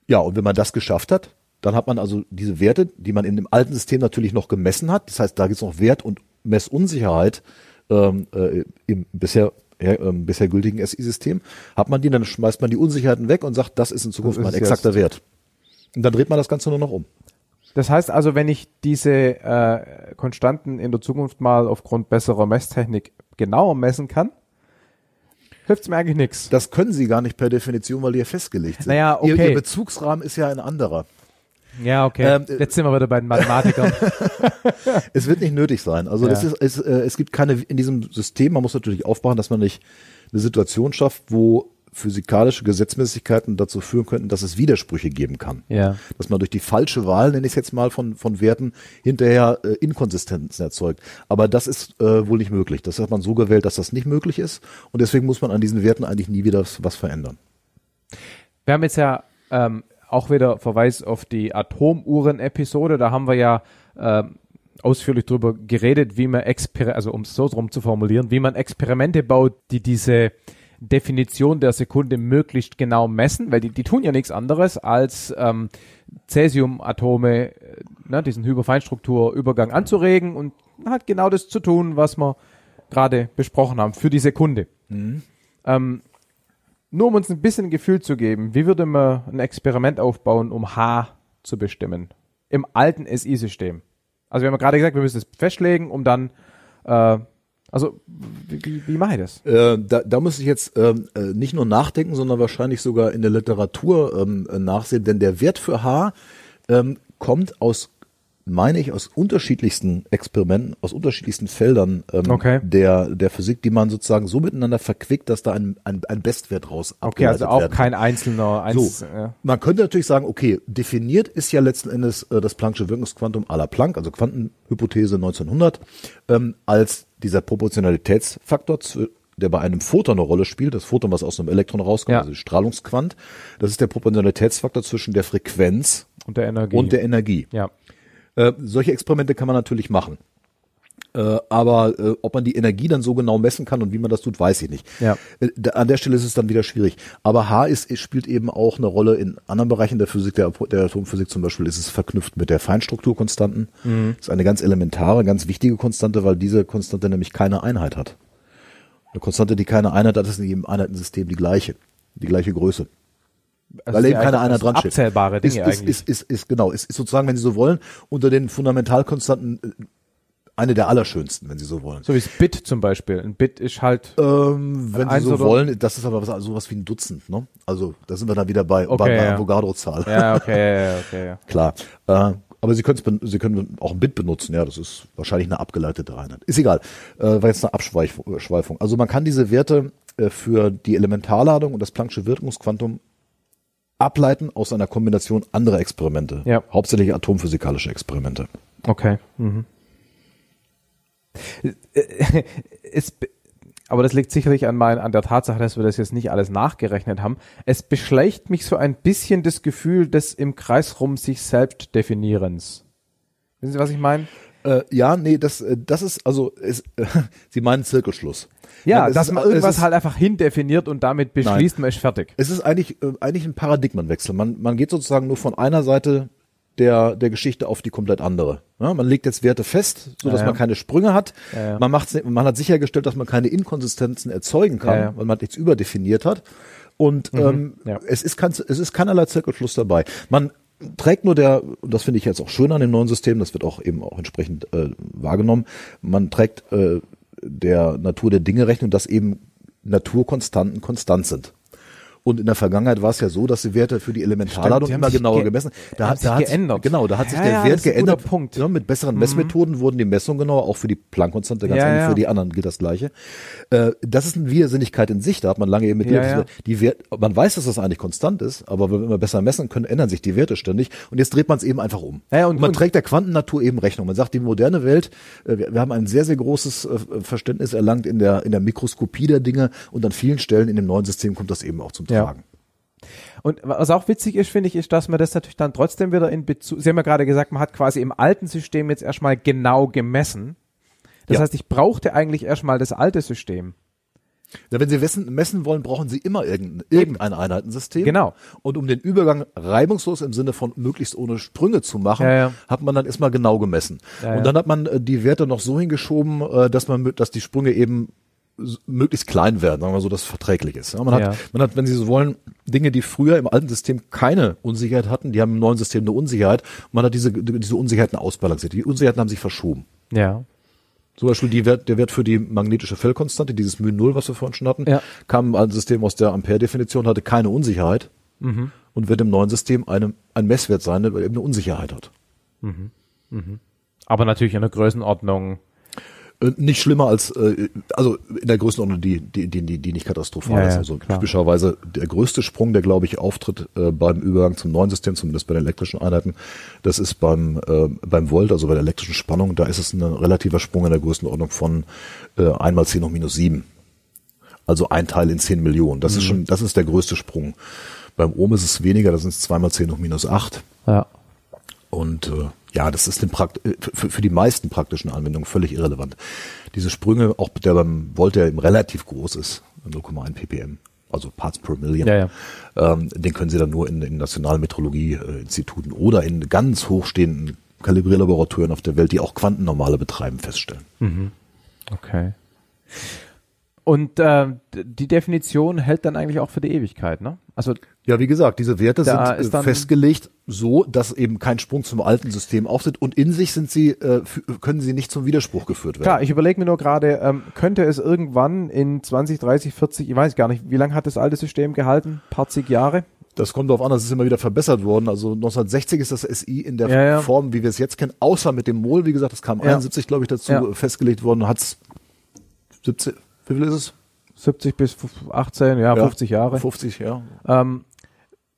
Ja, und wenn man das geschafft hat, dann hat man also diese Werte, die man in dem alten System natürlich noch gemessen hat. Das heißt, da gibt es noch Wert- und Messunsicherheit ähm, äh, im bisher ja, ähm, bisher gültigen SI-System. Hat man die, dann schmeißt man die Unsicherheiten weg und sagt, das ist in Zukunft mein exakter jetzt- Wert. Und dann dreht man das Ganze nur noch um. Das heißt also, wenn ich diese äh, Konstanten in der Zukunft mal aufgrund besserer Messtechnik genauer messen kann, hilft's mir eigentlich nichts. Das können sie gar nicht per Definition, weil die ja festgelegt sind. Naja, ihr, okay. ihr Bezugsrahmen ist ja ein anderer. Ja, okay. Ähm, Jetzt sind wir wieder bei den Mathematikern. [laughs] Es wird nicht nötig sein. Also Ja. das ist, es, äh, es gibt keine in diesem System. Man muss natürlich aufbauen, dass man nicht eine Situation schafft, wo physikalische Gesetzmäßigkeiten dazu führen könnten, dass es Widersprüche geben kann. ja. Dass man durch die falsche Wahl, nenne ich es jetzt mal, von, von Werten hinterher äh, Inkonsistenzen erzeugt. Aber das ist äh, wohl nicht möglich. Das hat man so gewählt, dass das nicht möglich ist. Und deswegen muss man an diesen Werten eigentlich nie wieder was- was verändern. Wir haben jetzt ja ähm, auch wieder Verweis auf die Atomuhren-Episode. Da haben wir ja ähm, ausführlich drüber geredet, wie man Exper also um es so drum zu formulieren, wie man Experimente baut, die diese Definition der Sekunde möglichst genau messen, weil die, die tun ja nichts anderes als ähm, Cäsiumatome, äh, ne, diesen Hyperfeinstrukturübergang anzuregen und halt genau das zu tun, was wir gerade besprochen haben für die Sekunde. Ähm, nur um uns ein bisschen Gefühl zu geben, wie würde man ein Experiment aufbauen, um H zu bestimmen? Im alten SI-System. Also wir haben ja gerade gesagt, wir müssen es festlegen, um dann, äh, also wie, wie, wie mache ich das? Äh, da, da muss ich jetzt ähm, äh, nicht nur nachdenken, sondern wahrscheinlich sogar in der Literatur ähm, äh, nachsehen, denn der Wert für H ähm, kommt aus, meine ich, aus unterschiedlichsten Experimenten, aus unterschiedlichsten Feldern ähm, Okay. der, der Physik, die man sozusagen so miteinander verquickt, dass da ein, ein, ein Bestwert raus Okay, also auch werden kein einzelner, eins, So, ja. man könnte natürlich sagen, okay, definiert ist ja letzten Endes äh, das Planck'sche Wirkungsquantum à la Planck, also Quantenhypothese 1900, ähm, als dieser Proportionalitätsfaktor, zw- der bei einem Photon eine Rolle spielt, das Photon, was aus einem Elektron rauskommt, Ja. also die Strahlungsquant, das ist der Proportionalitätsfaktor zwischen der Frequenz und der Energie. und der Energie. ja. Äh, solche Experimente kann man natürlich machen. Äh, aber äh, ob man die Energie dann so genau messen kann und wie man das tut, weiß ich nicht. Ja. Äh, da, an der Stelle ist es dann wieder schwierig. Aber H ist, spielt eben auch eine Rolle in anderen Bereichen der Physik, der, der Atomphysik zum Beispiel ist es verknüpft mit der Feinstrukturkonstanten. Mhm. Das ist eine ganz elementare, ganz wichtige Konstante, weil diese Konstante nämlich keine Einheit hat. Eine Konstante, die keine Einheit hat, ist in jedem Einheitensystem die gleiche, die gleiche Größe. Also Weil eben ja, keine das Einheit sind dran steht. Abzählbare Dinge ist, ist, eigentlich. Ist, ist, ist, genau, ist, ist sozusagen, wenn Sie so wollen, unter den Fundamentalkonstanten äh, eine der allerschönsten, wenn Sie so wollen. so wie das Bit zum Beispiel. Ein Bit ist halt, Ähm, wenn Sie so wollen, das ist aber was, sowas wie ein Dutzend, ne? Also da sind wir dann wieder bei, Okay, bei einer ja. Avogadro-Zahl. ja, okay, okay, ja. [laughs] Klar. Äh, aber Sie, können Sie können auch ein Bit benutzen, ja, das ist wahrscheinlich eine abgeleitete Einheit. Ist egal. Äh, war jetzt eine Abschweifung. Also man kann diese Werte äh, für die Elementarladung und das Planck'sche Wirkungsquantum ableiten aus einer Kombination anderer Experimente. Ja. Hauptsächlich atomphysikalische Experimente. Okay. Mhm. Äh, [laughs] Es, be- aber das liegt sicherlich an, mein, an der Tatsache, dass wir das jetzt nicht alles nachgerechnet haben. Es beschleicht mich so ein bisschen das Gefühl des im Kreis rum sich selbst definierens. Wissen Sie, was ich meine? Äh, ja, nee, das, äh, das ist, also, ist, äh, [laughs] Sie meinen Zirkelschluss. Ja, Nein, dass ist- man irgendwas ist- halt einfach hindefiniert und damit beschließt, man ist fertig. Es ist eigentlich, äh, eigentlich ein Paradigmenwechsel. Man, man geht sozusagen nur von einer Seite der, der Geschichte auf die komplett andere. Ja, man legt jetzt Werte fest, so dass Ja, ja. man keine Sprünge hat. Man, macht, man hat sichergestellt, dass man keine Inkonsistenzen erzeugen kann, weil man nichts überdefiniert hat. Und ähm, ja. es, ist kein, es ist keinerlei Zirkelschluss dabei. Man trägt nur der, und das finde ich jetzt auch schön an dem neuen System, das wird auch eben auch entsprechend äh, wahrgenommen, man trägt äh, der Natur der Dinge Rechnung, dass eben Naturkonstanten konstant sind. Und in der Vergangenheit war es ja so, dass die Werte für die Elementarladung Stimmt, die immer sich genauer ge- gemessen. haben sich hat geändert. genau, da hat sich Ja, der ja, Wert geändert. Punkt. Ja, mit besseren Messmethoden wurden die Messungen genauer, auch für die Planck-Konstante ganz Ja, für die anderen gilt das Gleiche. Äh, das ist eine Widersinnigkeit in sich, da hat man lange eben mit Ja, die Wert, man weiß, dass das eigentlich konstant ist, aber wenn wir besser messen können, ändern sich die Werte ständig und jetzt dreht man es eben einfach um. Ja, und- und, man und- trägt der Quantennatur eben Rechnung. Man sagt, die moderne Welt, äh, wir, wir haben ein sehr, sehr großes äh, Verständnis erlangt in der, in der Mikroskopie der Dinge und an vielen Stellen in dem neuen System kommt das eben auch zum Ja. Tragen. Und was auch witzig ist, finde ich, ist, dass man das natürlich dann trotzdem wieder in Bezug, Sie haben ja gerade gesagt, man hat quasi im alten System jetzt erstmal genau gemessen. Das Ja. heißt, ich brauchte eigentlich erstmal das alte System. Ja, wenn Sie messen, messen wollen, brauchen Sie immer irgendein, irgendein Einheitensystem. Genau. Und um den Übergang reibungslos im Sinne von möglichst ohne Sprünge zu machen, Ja, ja. hat man dann erstmal genau gemessen. Ja, und ja. dann hat man äh, die Werte noch so hingeschoben, äh, dass man, dass die Sprünge eben möglichst klein werden, sagen wir so, dass es verträglich ist. Ja, man, Ja. hat, man hat, wenn Sie so wollen, Dinge, die früher im alten System keine Unsicherheit hatten, die haben im neuen System eine Unsicherheit. Man hat diese, diese Unsicherheiten ausbalanciert. Die Unsicherheiten haben sich verschoben. Ja. Zum Beispiel die Wert, der Wert für die magnetische Feldkonstante, dieses μ 0, was wir vorhin schon hatten, Ja. kam ein System aus der Ampere-Definition, hatte keine Unsicherheit und wird im neuen System eine, ein Messwert sein, der eben eine Unsicherheit hat. Aber natürlich in der Größenordnung. Äh, Nicht schlimmer als, äh, also in der Größenordnung, die, die, die, die, nicht katastrophal Ja, ist. Also klar. typischerweise der größte Sprung, der glaube ich auftritt äh, beim Übergang zum neuen System, zumindest bei den elektrischen Einheiten, das ist beim, äh, beim Volt, also bei der elektrischen Spannung, da ist es ein relativer Sprung in der Größenordnung von äh, 1 mal 10 hoch minus 7. Also ein Teil in 10 Millionen. Das Mhm. ist schon, das ist der größte Sprung. Beim Ohm ist es weniger, das sind 2 mal 10 hoch minus 8. Ja. Und äh, ja, das ist äh, für, für die meisten praktischen Anwendungen völlig irrelevant. Diese Sprünge, auch der beim Volt, der eben relativ groß ist, 0,1 ppm, also Parts per Million, Ja, ja. Ähm, den können Sie dann nur in, in nationalen Metrologie-Instituten oder in ganz hochstehenden Kalibrierlaboratoren auf der Welt, die auch Quantennormale betreiben, feststellen. Okay. Und äh, die Definition hält dann eigentlich auch für die Ewigkeit, ne? Also Ja, wie gesagt, diese Werte sind äh, festgelegt so, dass eben kein Sprung zum alten System auftritt und in sich sind sie, äh, können sie nicht zum Widerspruch geführt werden. klar, ich überlege mir nur gerade, ähm, könnte es irgendwann in 20, 30, 40, ich weiß gar nicht, wie lange hat das alte System gehalten? Paar zig Jahre? Das kommt darauf an, das ist immer wieder verbessert worden. Also 1960 ist das SI in der Ja, ja. Form, wie wir es jetzt kennen, außer mit dem Mol, wie gesagt, das kam Ja. 71, glaube ich, dazu festgelegt worden, hat's 17, wie viel ist es? 70 bis 18, ja, 50 Jahre. 50, ja. Ähm,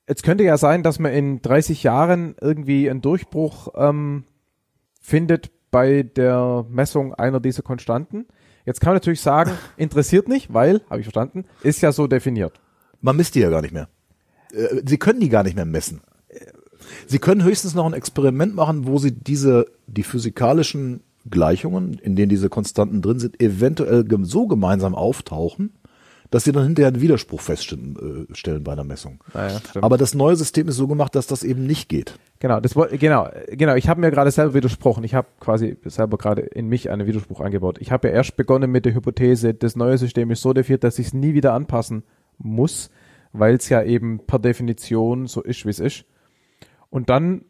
jetzt könnte ja sein, dass man in 30 Jahren irgendwie einen Durchbruch ähm, findet bei der Messung einer dieser Konstanten. Jetzt kann man natürlich sagen, [laughs] interessiert nicht, weil, habe ich verstanden, ist ja so definiert. Man misst die ja gar nicht mehr. Äh, Sie können die gar nicht mehr messen. Sie können höchstens noch ein Experiment machen, wo Sie diese, die physikalischen Gleichungen, in denen diese Konstanten drin sind, eventuell so gemeinsam auftauchen, dass Sie dann hinterher einen Widerspruch feststellen äh, bei einer Messung. Stimmt. Aber das neue System ist so gemacht, dass das eben nicht geht. Genau, das genau, genau. Ich habe mir gerade selber widersprochen. Ich habe quasi selber gerade in mich einen Widerspruch eingebaut. Ich habe ja erst begonnen mit der Hypothese, das neue System ist so definiert, dass ich es nie wieder anpassen muss, weil es ja eben per Definition so ist, wie es ist. Und dann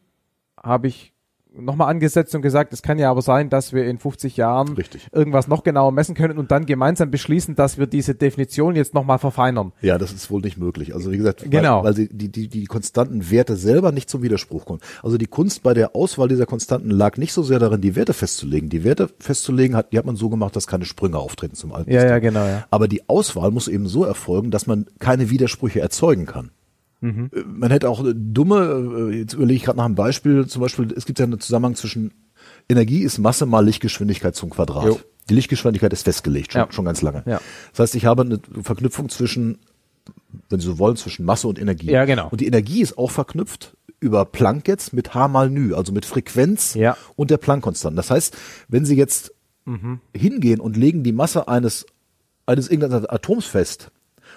habe ich nochmal angesetzt und gesagt, es kann ja aber sein, dass wir in 50 Jahren Richtig. irgendwas noch genauer messen können und dann gemeinsam beschließen, dass wir diese Definition jetzt nochmal verfeinern. Ja, das ist wohl nicht möglich. Also wie gesagt, Genau. weil, weil die, die, die konstanten Werte selber nicht zum Widerspruch kommen. Also die Kunst bei der Auswahl dieser Konstanten lag nicht so sehr darin, die Werte festzulegen. Die Werte festzulegen hat, die hat man so gemacht, dass keine Sprünge auftreten zum alten Ja, System. ja, genau, ja. Aber die Auswahl muss eben so erfolgen, dass man keine Widersprüche erzeugen kann. Mhm. Äh, Man hätte auch äh, dumme, äh, jetzt überlege ich gerade nach einem Beispiel, zum Beispiel, es gibt ja einen Zusammenhang zwischen Energie ist Masse mal Lichtgeschwindigkeit zum Quadrat. Jo. Die Lichtgeschwindigkeit ist festgelegt, schon, Ja. schon ganz lange. Ja. Das heißt, ich habe eine Verknüpfung zwischen, wenn Sie so wollen, zwischen Masse und Energie. Ja, genau. Und die Energie ist auch verknüpft über Planck jetzt mit H mal Nü, also mit Frequenz Ja. und der Planck-Konstanten. Das heißt, wenn Sie jetzt hingehen und legen die Masse eines, eines irgendeines Atoms fest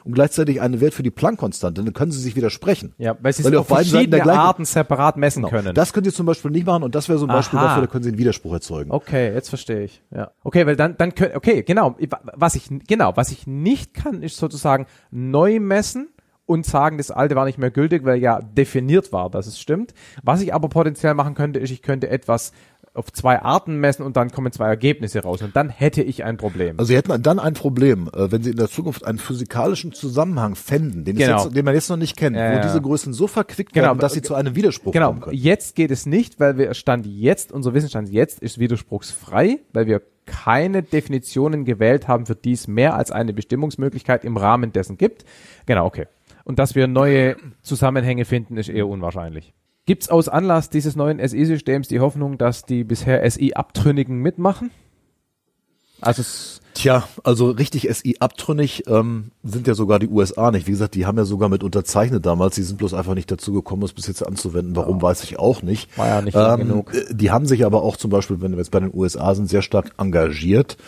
und gleichzeitig einen Wert für die Planck-Konstante, dann können Sie sich widersprechen. Ja, weil sie Weil auf beiden Seiten der gleichen- Arten separat messen Genau. können. Das können Sie zum Beispiel nicht machen und das wäre so ein Beispiel Aha. dafür, da können Sie einen Widerspruch erzeugen. Okay, jetzt verstehe ich. Ja. Okay, weil dann, dann können, okay, genau. Was ich, genau, was ich nicht kann, ist sozusagen neu messen und sagen, das alte war nicht mehr gültig, weil ja definiert war, dass es stimmt. Was ich aber potenziell machen könnte, ist, ich könnte etwas auf zwei Arten messen und dann kommen zwei Ergebnisse raus und dann hätte ich ein Problem. Also Sie hätten dann ein Problem, äh, wenn Sie in der Zukunft einen physikalischen Zusammenhang fänden, den, Genau. jetzt, den man jetzt noch nicht kennt, Ja, wo diese Größen so verquickt Genau, werden, dass sie zu einem Widerspruch Genau, kommen können. jetzt geht es nicht, weil wir Stand jetzt, unser Wissensstand jetzt ist widerspruchsfrei, weil wir keine Definitionen gewählt haben, für die es mehr als eine Bestimmungsmöglichkeit im Rahmen dessen gibt. Genau, okay. Und dass wir neue Zusammenhänge finden, ist eher unwahrscheinlich. Gibt es aus Anlass dieses neuen SI-Systems die Hoffnung, dass die bisher SI-Abtrünnigen mitmachen? Also Tja, also richtig SI abtrünnig ähm, sind ja sogar die USA nicht. Wie gesagt, die haben ja sogar mit unterzeichnet damals. Die sind bloß einfach nicht dazu gekommen, es bis jetzt anzuwenden. Warum, weiß ich auch nicht. War ja nicht ähm, genug. äh, Die haben sich aber auch zum Beispiel, wenn wir jetzt bei den USA sind, sehr stark engagiert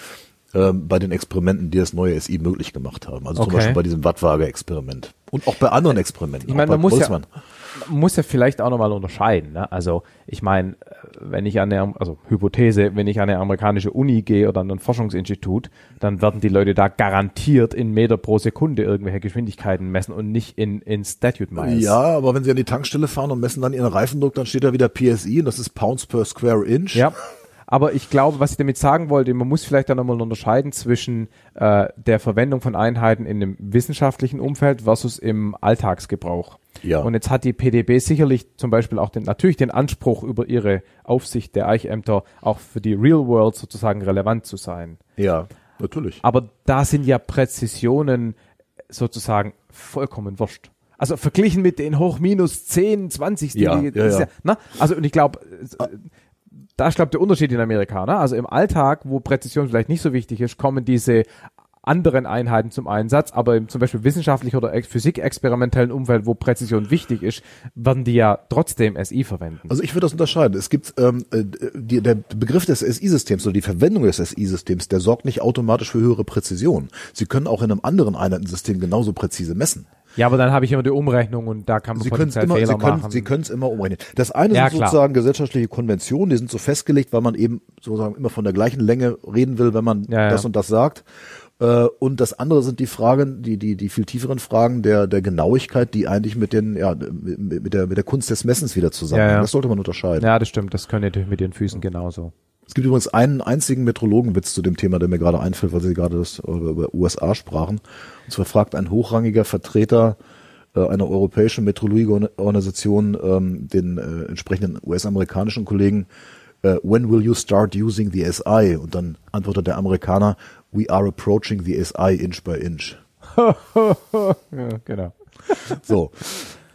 ähm, bei den Experimenten, die das neue SI möglich gemacht haben. Also zum Okay. Beispiel bei diesem Wattwaage-Experiment. Und auch bei anderen Experimenten. Ich meine, man muss ja, Boltzmann. man muss ja vielleicht auch nochmal unterscheiden. Ne? Also ich meine, wenn ich an eine, also Hypothese, wenn ich an eine amerikanische Uni gehe oder an ein Forschungsinstitut, dann werden die Leute da garantiert in Meter pro Sekunde irgendwelche Geschwindigkeiten messen und nicht in, in Statute Miles. Ja, aber wenn sie an die Tankstelle fahren und messen dann ihren Reifendruck, dann steht da wieder PSI und das ist Pounds per Square Inch. Ja. Aber ich glaube, was ich damit sagen wollte, man muss vielleicht dann nochmal unterscheiden zwischen äh, der Verwendung von Einheiten in einem wissenschaftlichen Umfeld versus im Alltagsgebrauch. Ja. Und jetzt hat die PDB sicherlich zum Beispiel auch den, natürlich den Anspruch über ihre Aufsicht der Eichämter auch für die Real World sozusagen relevant zu sein. Ja, natürlich. Aber da sind ja Präzisionen sozusagen vollkommen wurscht. Also verglichen mit den hoch minus 10, 20, die, Ja, die- ja, ist ja. na? also und ich glaube, da ist glaube der Unterschied in Amerika. Ne? Also im Alltag, wo Präzision vielleicht nicht so wichtig ist, kommen diese anderen Einheiten zum Einsatz, aber im zum Beispiel wissenschaftlich oder ex Physik-experimentellen Umfeld, wo Präzision wichtig ist, werden die ja trotzdem SI verwenden. Also ich würde das unterscheiden. Es gibt ähm, äh, die, der Begriff des SI-Systems oder die Verwendung des SI-Systems, der sorgt nicht automatisch für höhere Präzision. Sie können auch in einem anderen Einheitensystem genauso präzise messen. ja, aber dann habe ich immer die Umrechnung und da kann man Sie potenziell immer, Fehler Sie können, machen. Sie können es immer umrechnen. Das eine Ja, sind klar. sozusagen gesellschaftliche Konventionen, die sind so festgelegt, weil man eben sozusagen immer von der gleichen Länge reden will, wenn man Ja, ja. das und das sagt. Äh, Und das andere sind die Fragen, die, die, die viel tieferen Fragen der, der Genauigkeit, die eigentlich mit den, ja, mit der, mit der Kunst des Messens wieder zusammenhängen. Ja, ja. Das sollte man unterscheiden. ja, das stimmt. Das können natürlich mit den Füßen genauso. Es gibt übrigens einen einzigen Metrologenwitz zu dem Thema, der mir gerade einfällt, weil Sie gerade das über USA sprachen. Und zwar fragt ein hochrangiger Vertreter äh, einer europäischen Metrologieorganisation ähm, den äh, entsprechenden US-amerikanischen Kollegen, when will you start using the SI? Und dann antwortet der Amerikaner, we are approaching the SI inch by inch. [laughs] Ja, genau. So.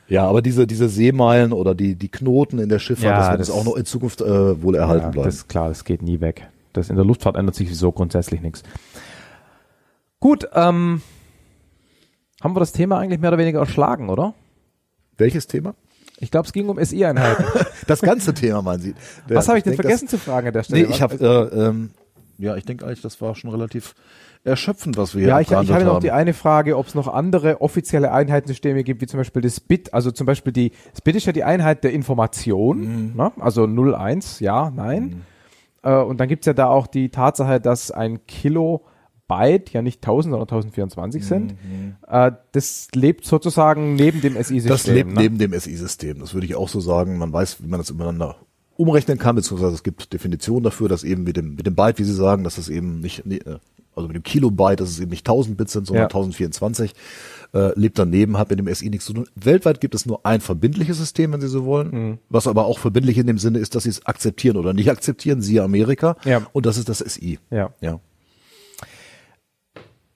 Ja, aber diese, diese Seemeilen oder die, die Knoten in der Schifffahrt, Ja, das wird das- auch noch in Zukunft äh, wohl erhalten Ja, bleiben. das ist klar, das geht nie weg. Das in der Luftfahrt ändert sich so grundsätzlich nichts. Gut, ähm, haben wir das Thema eigentlich mehr oder weniger erschlagen, oder? Welches Thema? Ich glaube, es ging um SI-Einheiten. [laughs] Das ganze Thema, meinen Sie. Der- Was habe ich denn denke, vergessen zu fragen an der Stelle? Nee, ich habe, äh, ähm, ja, ich denke eigentlich, das war schon relativ erschöpfend, was wir hier ja, ich, ich hatte noch die eine Frage, ob es noch andere offizielle Einheitensysteme gibt, wie zum Beispiel das BIT. Also zum Beispiel die, das BIT ist ja die Einheit der Information, Mhm. ne? also 0, 1, ja, nein. Äh, und dann gibt's ja da auch die Tatsache, dass ein Kilobyte ja nicht 1000, sondern 1024 sind. Äh, das lebt sozusagen neben dem SI-System. Mhm. Das lebt ne? neben dem SI-System. Das würde ich auch so sagen. Man weiß, wie man das übereinander umrechnen kann, beziehungsweise es gibt Definitionen dafür, dass eben mit dem, mit dem Byte, wie Sie sagen, dass es eben nicht, äh, also mit dem Kilobyte, dass es eben nicht 1000 Bits sind, sondern Ja. 1024, äh, lebt daneben, hat mit dem SI nichts zu tun. Weltweit gibt es nur ein verbindliches System, wenn Sie so wollen, Mhm. was aber auch verbindlich in dem Sinne ist, dass Sie es akzeptieren oder nicht akzeptieren, siehe Amerika. Ja. Und das ist das SI. Ja. Ja.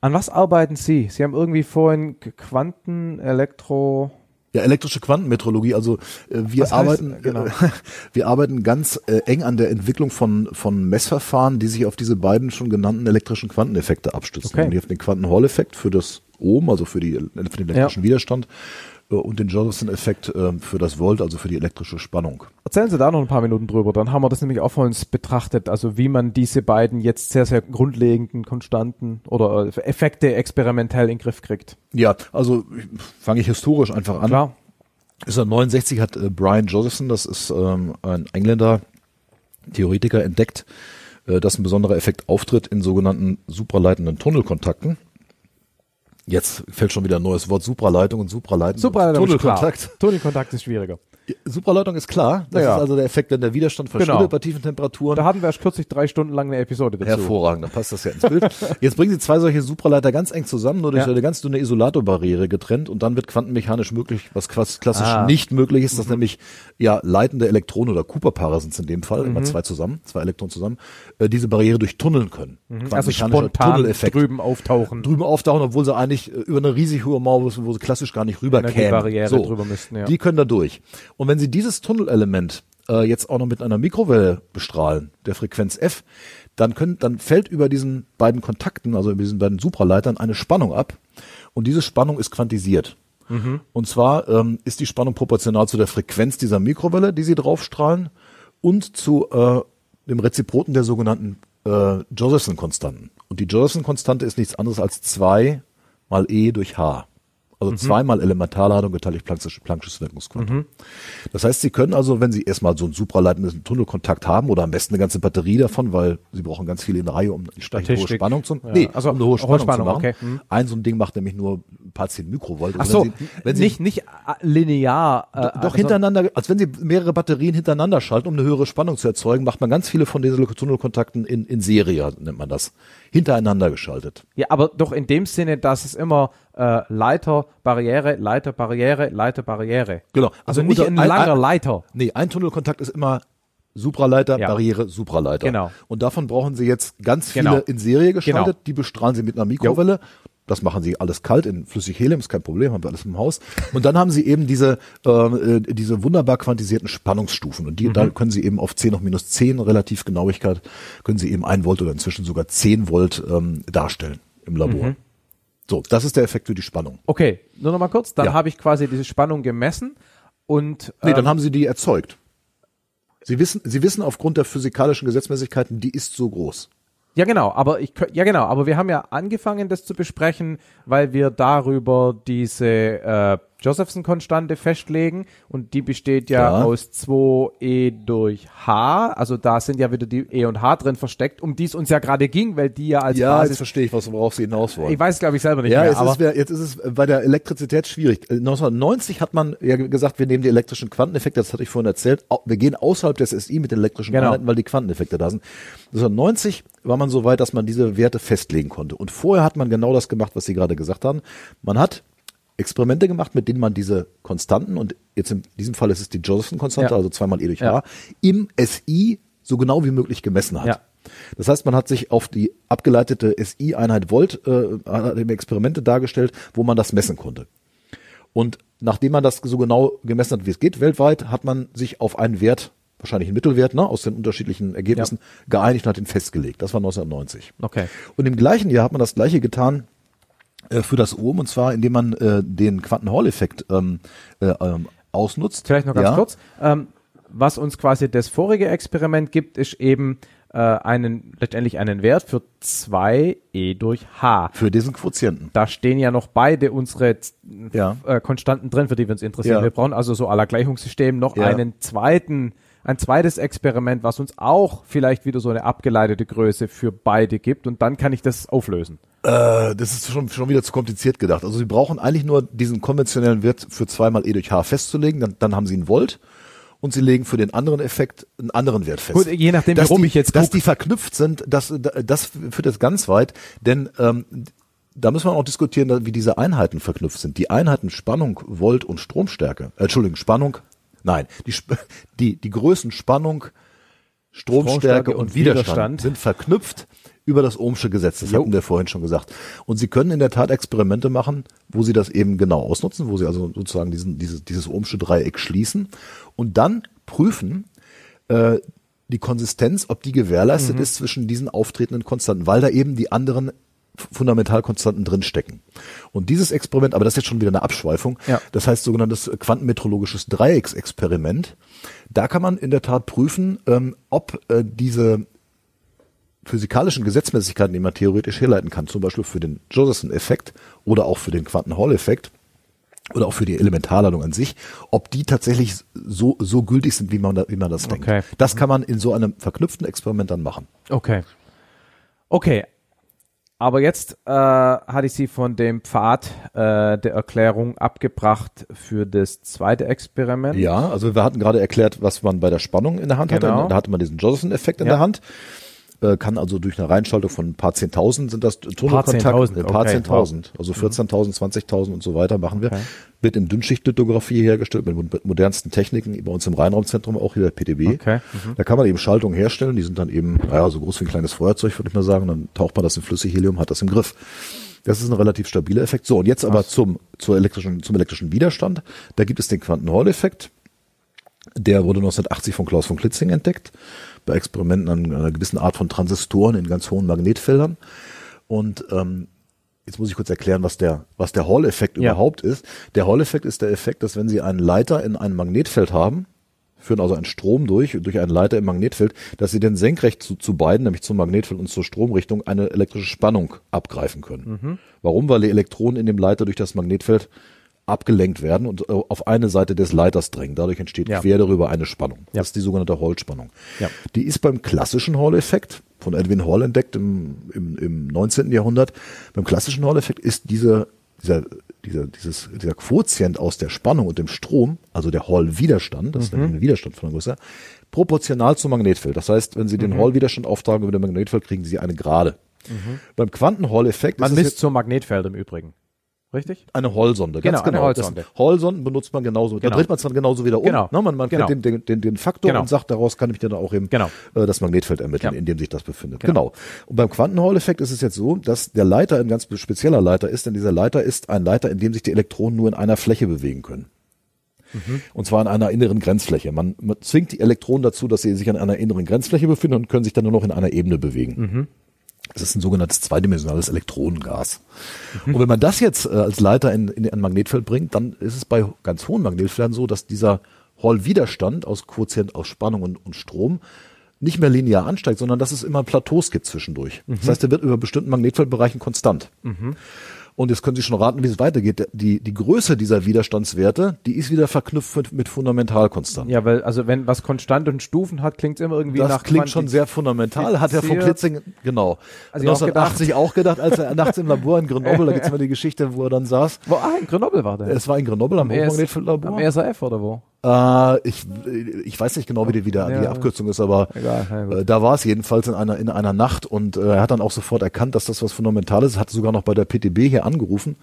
An was arbeiten Sie? Sie haben irgendwie vorhin Quanten, Elektro, Ja, elektrische Quantenmetrologie, also äh, wir Was heißt, arbeiten äh, genau. äh, [laughs] wir arbeiten ganz äh, eng an der Entwicklung von von Messverfahren, die sich auf diese beiden schon genannten elektrischen Quanteneffekte abstützen. Okay. Und hier auf den Quanten-Hall-Effekt für das Ohm, also für die für den elektrischen Widerstand äh, und den Josephson-Effekt äh, für das Volt, also für die elektrische Spannung. Erzählen Sie da noch ein paar Minuten drüber, dann haben wir das nämlich auch von uns betrachtet, also wie man diese beiden jetzt sehr, sehr grundlegenden Konstanten oder äh, Effekte experimentell in den Griff kriegt. Ja, also fange ich historisch einfach an. Klar. 1969 hat äh, Brian Josephson, das ist ähm, ein Engländer, Theoretiker, entdeckt, äh, dass ein besonderer Effekt auftritt in sogenannten supraleitenden Tunnelkontakten. Jetzt fällt schon wieder ein neues Wort, Supraleitung und. Supraleitung ist klar. Tunnelkontakt. Tunnelkontakt ist schwieriger. Supraleitung ist klar. Das Naja. ist also der Effekt, wenn der Widerstand verschwindet Genau. bei tiefen Temperaturen. Da hatten wir erst kürzlich drei Stunden lang eine Episode dazu. Hervorragend, dann passt das ja ins Bild. [laughs] Jetzt bringen Sie zwei solche Supraleiter ganz eng zusammen, nur durch Ja. eine ganz dünne Isolatorbarriere getrennt und dann wird quantenmechanisch möglich, was klassisch Ah. nicht möglich ist, dass nämlich ja leitende Elektronen oder Cooper-Paare sind es in dem Fall, Mhm. immer zwei zusammen, zwei Elektronen zusammen, äh, diese Barriere durchtunneln können. Also Quantenmechanischer spontan Tunneleffekt. drüben auftauchen. Drüben auftauchen, obwohl sie eigentlich äh, über eine riesig hohe Mauer müssen, wo sie klassisch gar nicht rüber kämen. Energiebarriere drüber müssten, ja. Die können da durch. Und wenn Sie dieses Tunnelelement äh, jetzt auch noch mit einer Mikrowelle bestrahlen, der Frequenz F, dann können, dann fällt über diesen beiden Kontakten, also über diesen beiden Supraleitern, eine Spannung ab. Und diese Spannung ist quantisiert. Und zwar ähm, ist die Spannung proportional zu der Frequenz dieser Mikrowelle, die Sie draufstrahlen, und zu äh, dem Reziproten der sogenannten äh, Josephson-Konstanten. Und die Josephson-Konstante ist nichts anderes als 2 mal E durch H. Also zweimal Elementarladung geteilt durch Planck'sches, Wirkungsquantum. Das heißt, Sie können also, wenn Sie erstmal so einen supraleitenden Tunnelkontakt haben oder am besten eine ganze Batterie davon, weil Sie brauchen ganz viele in Reihe, um entsprechend hohe. Spannung zu, Ja, nee, also um eine hohe hohe Spannung, Spannung, zu machen. okay. Hm. Ein so ein Ding macht nämlich nur ein paar zehn Mikrovolt. Ach so, wenn Sie, wenn Sie nicht, nicht äh, linear. Äh, doch also- hintereinander, als wenn Sie mehrere Batterien hintereinander schalten, um eine höhere Spannung zu erzeugen, macht man ganz viele von diesen Tunnelkontakten in, in Serie, nennt man das. Hintereinander geschaltet. Ja, aber doch in dem Sinne, dass es immer äh, Leiter, Barriere, Leiter, Barriere, Leiter, Barriere. Genau. Also nicht unter- ein langer Leiter. Nee, ein Tunnelkontakt ist immer Supraleiter, Ja. Barriere, Supraleiter. Genau. Und davon brauchen Sie jetzt ganz viele Genau. in Serie geschaltet. Genau. Die bestrahlen Sie mit einer Mikrowelle. Das machen Sie alles kalt in flüssig Helium, ist kein Problem, haben wir alles im Haus. Und dann haben Sie eben diese, äh, diese wunderbar quantisierten Spannungsstufen. Und die, Mhm. da können Sie eben auf 10 hoch minus 10 relativ Genauigkeit, können Sie eben 1 Volt oder inzwischen sogar 10 Volt ähm, darstellen im Labor. Mhm. So, das ist der Effekt für die Spannung. Okay, nur noch mal kurz. Dann Ja. habe ich quasi diese Spannung gemessen und Nee, ähm, dann haben Sie die erzeugt. Sie wissen, Sie wissen aufgrund der physikalischen Gesetzmäßigkeiten, die ist so groß. Ja, genau, aber ich ja genau, aber wir haben ja angefangen, das zu besprechen, weil wir darüber diese äh, Josephson-Konstante festlegen und die besteht ja, Ja. aus 2e durch h, also da sind ja wieder die e und h drin versteckt, um die es uns ja gerade ging, weil die ja als Ja, jetzt Basis. verstehe ich, was worauf Sie hinaus wollen. Ich weiß, glaube ich, selber nicht ja, mehr, jetzt aber jetzt ist es bei der Elektrizität schwierig. Äh, 1990 hat man ja gesagt, wir nehmen die elektrischen Quanteneffekte, das hatte ich vorhin erzählt, wir gehen außerhalb des SI mit den elektrischen Genau. Einheiten, weil die Quanteneffekte da sind. 1990 war man so weit, dass man diese Werte festlegen konnte. Und vorher hat man genau das gemacht, was Sie gerade gesagt haben. Man hat Experimente gemacht, mit denen man diese Konstanten, und jetzt in diesem Fall ist es die Josephson-Konstante, Ja. also zweimal E durch Ja. H, im SI so genau wie möglich gemessen hat. Ja. Das heißt, man hat sich auf die abgeleitete SI-Einheit Volt äh, Experimente dargestellt, wo man das messen konnte. Und nachdem man das so genau gemessen hat, wie es geht, weltweit, hat man sich auf einen Wert, wahrscheinlich einen Mittelwert, ne, aus den unterschiedlichen Ergebnissen geeinigt und hat ihn festgelegt. Das war 1990. okay. Und im gleichen Jahr hat man das gleiche getan äh, für das Ohm, und zwar indem man äh, den Quanten-Hall-Effekt ähm, äh, ähm, ausnutzt. Vielleicht noch ganz Ja. kurz. Ähm, was uns quasi das vorige Experiment gibt, ist eben äh, einen letztendlich einen Wert für 2e durch h. Für diesen Quotienten. Da stehen ja noch beide unsere Ja. äh, Konstanten drin, für die wir uns interessieren. Ja. Wir brauchen also so aller Gleichungssystem noch einen zweiten, ein zweites Experiment, was uns auch vielleicht wieder so eine abgeleitete Größe für beide gibt und dann kann ich das auflösen. Äh, das ist schon, schon wieder zu kompliziert gedacht. Also Sie brauchen eigentlich nur diesen konventionellen Wert für zweimal E durch H festzulegen, dann, dann haben Sie einen Volt und Sie legen für den anderen Effekt einen anderen Wert fest. Gut, je nachdem, dass warum die, ich jetzt Dass guck. die verknüpft sind, das, das führt jetzt ganz weit, denn ähm, da müssen wir auch diskutieren, wie diese Einheiten verknüpft sind. Die Einheiten Spannung, Volt und Stromstärke, äh, Entschuldigung, Spannung, nein, die, [laughs] die, die Größen Spannung, Stromstärke, Stromstärke und, und Widerstand, Widerstand. sind verknüpft über das Ohmsche Gesetz. Das hatten wir vorhin schon gesagt. Und Sie können in der Tat Experimente machen, wo Sie das eben genau ausnutzen, wo Sie also sozusagen diesen, dieses, dieses Ohmsche Dreieck schließen und dann prüfen, äh, die Konsistenz, ob die gewährleistet Mhm. ist zwischen diesen auftretenden Konstanten, weil da eben die anderen Fundamentalkonstanten drinstecken. Und dieses Experiment, aber das ist jetzt schon wieder eine Abschweifung, Ja. das heißt sogenanntes quantenmetrologisches Dreiecksexperiment. Da kann man in der Tat prüfen, ähm, ob äh, diese physikalischen Gesetzmäßigkeiten, die man theoretisch herleiten kann, zum Beispiel für den Josephson-Effekt oder auch für den Quanten-Hall-Effekt oder auch für die Elementarladung an sich, ob die tatsächlich so, so gültig sind, wie man, da, wie man das denkt. Okay. Das kann man in so einem verknüpften Experiment dann machen. Okay. Okay. Aber jetzt äh, hatte ich Sie von dem Pfad äh, der Erklärung abgebracht für das zweite Experiment. Ja, also wir hatten gerade erklärt, was man bei der Spannung in der Hand Genau. hatte. Da hatte man diesen Josephson-Effekt in Ja. der Hand. Äh, kann also durch eine Reinschaltung von ein paar Zehntausend sind das Tunnelkontakte. Zehntausend, Ein paar okay, Zehntausend. Also 14.000, 20.000 und so weiter machen wir. Okay. Wird in Dünnschichtlithografie hergestellt mit mo- modernsten Techniken. Bei uns im Rheinraumzentrum auch hier der PTB. Okay. Da kann man eben Schaltungen herstellen. Die sind dann eben, naja, so groß wie ein kleines Feuerzeug, würde ich mal sagen. Dann taucht man das in Flüssighelium, hat das im Griff. Das ist ein relativ stabiler Effekt. So, und jetzt aber zum, zur elektrischen, zum elektrischen Widerstand. Da gibt es den Quanten-Hall-Effekt. Der wurde 1980 von Klaus von Klitzing entdeckt, bei Experimenten an einer gewissen Art von Transistoren in ganz hohen Magnetfeldern. Und ähm, jetzt muss ich kurz erklären, was der, was der Hall-Effekt Ja. überhaupt ist. Der Hall-Effekt ist der Effekt, dass wenn Sie einen Leiter in einem Magnetfeld haben, führen also einen Strom durch, durch einen Leiter im Magnetfeld, dass Sie dann senkrecht zu, zu beiden, nämlich zum Magnetfeld und zur Stromrichtung, eine elektrische Spannung abgreifen können. Warum? Weil die Elektronen in dem Leiter durch das Magnetfeld abgelenkt werden und äh, auf eine Seite des Leiters drängen. Dadurch entsteht Ja. quer darüber eine Spannung. Ja. Das ist die sogenannte Hall-Spannung. Ja. Die ist beim klassischen Hall-Effekt von Edwin Hall entdeckt im, im, im 19. Jahrhundert. Beim klassischen Hall-Effekt ist diese, dieser dieser, dieses, dieser Quotient aus der Spannung und dem Strom, also der Hall-Widerstand, das ist nämlich ein Widerstand von der Größe, proportional zum Magnetfeld. Das heißt, wenn Sie den Hall-Widerstand auftragen über dem Magnetfeld, kriegen Sie eine Gerade. Beim Quanten-Hall-Effekt Man misst zum Magnetfeld im Übrigen. Richtig? eine Hall-Sonde, ganz Genau, eine genau. Hall-Sonde. Das- Hall-Sonden benutzt man genauso. Da Genau. dreht man es dann genauso wieder um. Genau. Ne? Man, man Genau. kennt den, den, den, Faktor Genau. und sagt, daraus kann ich dann auch eben Genau. äh, das Magnetfeld ermitteln, Ja. in dem sich das befindet. Genau. Und beim Quanten-Hall-Effekt ist es jetzt so, dass der Leiter ein ganz spezieller Leiter ist, denn dieser Leiter ist ein Leiter, in dem sich die Elektronen nur in einer Fläche bewegen können. Mhm. Und zwar in einer inneren Grenzfläche. Man, man zwingt die Elektronen dazu, dass sie sich an einer inneren Grenzfläche befinden und können sich dann nur noch in einer Ebene bewegen. Mhm. Das ist ein sogenanntes zweidimensionales Elektronengas. Und wenn man das jetzt äh, als Leiter in, in ein Magnetfeld bringt, dann ist es bei ganz hohen Magnetfeldern so, dass dieser Hall-Widerstand aus Quotient aus Spannung und, und Strom nicht mehr linear ansteigt, sondern dass es immer Plateaus gibt zwischendurch. Das heißt, der wird über bestimmten Magnetfeldbereichen konstant. Und jetzt können Sie schon raten, wie es weitergeht. Die, die Größe dieser Widerstandswerte, die ist wieder verknüpft mit, mit Fundamentalkonstanten. Ja, weil, also wenn was konstant und Stufen hat, klingt es immer irgendwie Das nach klingt schon sehr fundamental. Hat Herr von. Klitzing, genau. Also ich auch 1980 auch gedacht, als er [laughs] nachts im Labor in Grenoble, da gibt's immer die Geschichte, wo er dann saß. Wo, ah, in Grenoble war der. Es war in Grenoble am ES Hochmagnetfeldlabor. Am ESRF oder wo? Äh, ich, ich weiß nicht genau, wie die, wie der, die Ja. Abkürzung ist, aber Egal, ja, äh, da war es jedenfalls in einer, in einer Nacht und äh, er hat dann auch sofort erkannt, dass das was Fundamentales ist, hat sogar noch bei der PTB hier angerufen,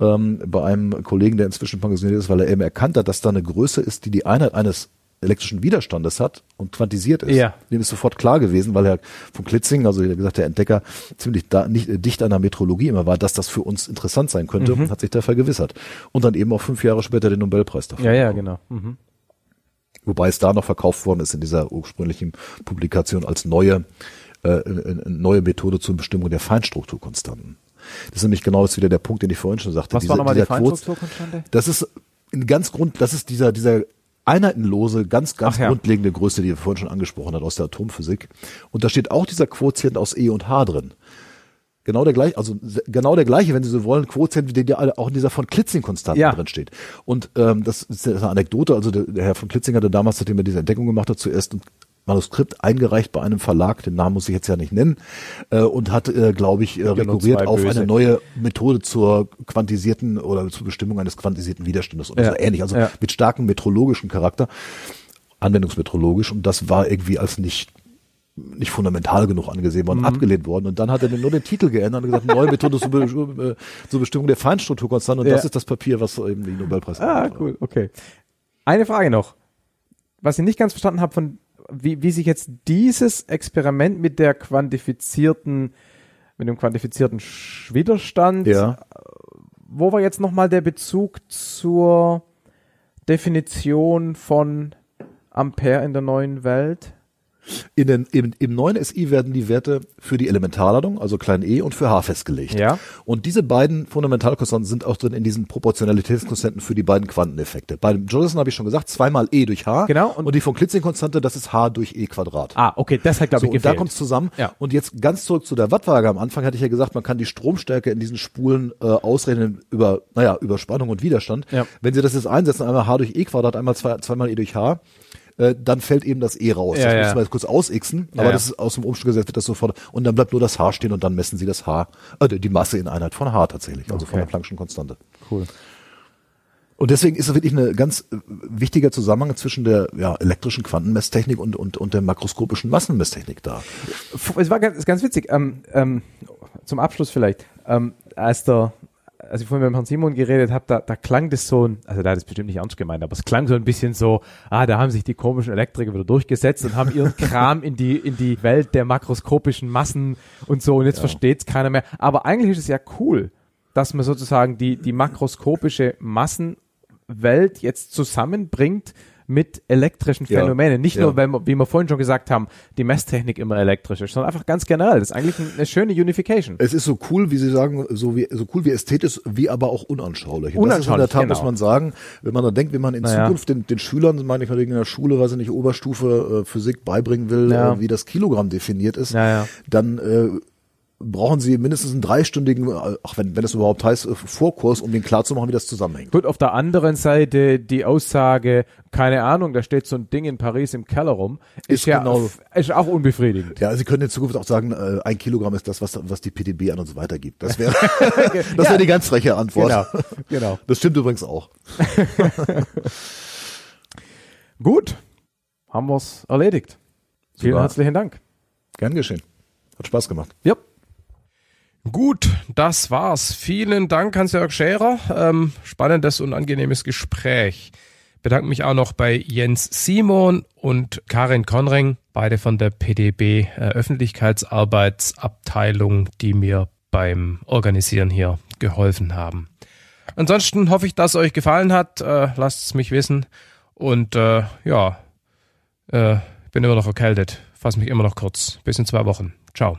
ähm, bei einem Kollegen, der inzwischen pensioniert ist, weil er eben erkannt hat, dass da eine Größe ist, die die Einheit eines elektrischen Widerstandes hat und quantisiert ist. Ja. Dem ist sofort klar gewesen, weil Herr von Klitzing, also wie gesagt, der Entdecker, ziemlich da, nicht, äh, dicht an der Metrologie immer war, dass das für uns interessant sein könnte, Mhm. hat sich da vergewissert. Und dann eben auch fünf Jahre später den Nobelpreis dafür. Ja, ja, bekommen. genau. Mhm. Wobei es da noch verkauft worden ist in dieser ursprünglichen Publikation als neue, äh, eine eine neue Methode zur Bestimmung der Feinstrukturkonstanten. Das ist nämlich genau jetzt wieder der Punkt, den ich vorhin schon sagte. Was war nochmal die Feinstrukturkonstante? Das ist ein ganz Grund, das ist dieser, dieser einheitenlose, ganz, ganz ja. grundlegende Größe, die wir vorhin schon angesprochen hat aus der Atomphysik. Und da steht auch dieser Quotient aus E und H drin. Genau der gleiche, also genau der gleiche, wenn Sie so wollen, Quotient, wie der auch in dieser von Klitzing-Konstanten Ja. drin steht. Und ähm, das ist eine Anekdote, also der, der Herr von Klitzing hatte damals, nachdem er diese Entdeckung gemacht hat, zuerst Manuskript eingereicht bei einem Verlag, den Namen muss ich jetzt ja nicht nennen, äh, und hat, äh, glaube ich, äh, nur rekurriert auf böse. eine neue Methode zur quantisierten oder zur Bestimmung eines quantisierten Widerstandes oder Ja. so ähnlich, also Ja. mit starkem metrologischen Charakter, anwendungsmetrologisch, und das war irgendwie als nicht nicht fundamental genug angesehen worden, abgelehnt worden. Und dann hat er nur den Titel geändert und gesagt, neue Methode [laughs] zur, Be äh, zur Bestimmung der Feinstrukturkonstante. Und Ja. das ist das Papier, was eben die Nobelpreis Ah, cool, okay. Eine Frage noch. Was ich nicht ganz verstanden habe, von wie, wie sich jetzt dieses Experiment mit der quantifizierten, mit dem quantifizierten Widerstand, Ja. wo war jetzt nochmal der Bezug zur Definition von Ampere in der neuen Welt? In den, im, Im neuen SI werden die Werte für die Elementarladung, also klein e, und für h festgelegt. Ja. Und diese beiden Fundamentalkonstanten sind auch drin in diesen Proportionalitätskonstanten für die beiden Quanteneffekte. Bei dem Johnson habe ich schon gesagt, zweimal e durch h. Genau, Und, und- die von Klitzing-Konstante, das ist h durch e Quadrat. Ah, okay, das hat, glaube So, ich, und da gefehlt. kommt es zusammen. Ja. Und jetzt ganz zurück zu der Wattwaage. Am Anfang hatte ich ja gesagt, man kann die Stromstärke in diesen Spulen äh, ausrechnen über, naja, über Spannung und Widerstand. Ja. Wenn Sie das jetzt einsetzen, einmal h durch e Quadrat, einmal zwei, zweimal e durch h, äh, dann fällt eben das e raus. Ja, das ja. müssen wir jetzt kurz ausixen, aber ja. das ist aus dem Umstellgesetz wird das sofort. Und dann bleibt nur das h stehen und dann messen Sie das h, äh, die Masse in Einheit von h tatsächlich, also von Okay. der Planck'schen Konstante. cool. Und deswegen ist es wirklich ein ganz äh, wichtiger Zusammenhang zwischen der ja, elektrischen Quantenmesstechnik und, und, und der makroskopischen Massenmesstechnik da. Es war ganz, ganz witzig. Ähm, ähm, zum Abschluss vielleicht. Ähm, als der, als ich vorhin mit Herrn Simon geredet habe, da, da klang das so, ein, also da hat es bestimmt nicht ernst gemeint, aber es klang so ein bisschen so, ah, da haben sich die komischen Elektriker wieder durchgesetzt und haben ihren [laughs] Kram in die, in die Welt der makroskopischen Massen und so und jetzt versteht's keiner mehr. Aber eigentlich ist es ja cool, dass man sozusagen die, die makroskopische Massenwelt jetzt zusammenbringt mit elektrischen Ja. Phänomenen. Nicht Ja. nur, wenn wir, wie wir vorhin schon gesagt haben, die Messtechnik immer elektrisch ist, sondern einfach ganz generell. Das ist eigentlich ein- eine schöne Unification. Es ist so cool, wie Sie sagen, so wie so cool wie ästhetisch, wie aber auch unanschaulich. Und das ist in der Unanschaulich, Tat, genau. muss man sagen, wenn man dann denkt, wie man in Naja. Zukunft den, den Schülern, meine ich mal in der Schule, weiß ich nicht, Oberstufe äh, Physik beibringen will, Ja. äh, wie das Kilogramm definiert ist, Ja, ja. dann äh, brauchen Sie mindestens einen dreistündigen, äh, ach wenn, wenn es überhaupt heißt, äh, Vorkurs, um den klarzumachen, wie das zusammenhängt. Gut, auf der anderen Seite die Aussage, keine Ahnung, da steht so ein Ding in Paris im Keller rum, ist, Ist ja genau- ist auch unbefriedigend. Ja, Sie können in Zukunft auch sagen, äh, ein Kilogramm ist das, was, was die PDB an uns weitergibt. Das wäre [laughs] [laughs] das wäre die ganz freche Antwort. Genau, genau. [laughs] Das stimmt übrigens auch. Gut, haben wir's erledigt. Vielen Super. herzlichen Dank. Gern geschehen. Hat Spaß gemacht. Ja. Gut, das war's. Vielen Dank, Hans-Jörg Scherer. Ähm, spannendes und angenehmes Gespräch. Bedanke mich auch noch bei Jens Simon und Karin Konring, beide von der PDB äh, Öffentlichkeitsarbeitsabteilung, die mir beim Organisieren hier geholfen haben. Ansonsten hoffe ich, dass es euch gefallen hat. Äh, lasst es mich wissen. Und äh, ja, äh, bin immer noch erkältet. Fass mich immer noch kurz. Bis in zwei Wochen. Ciao.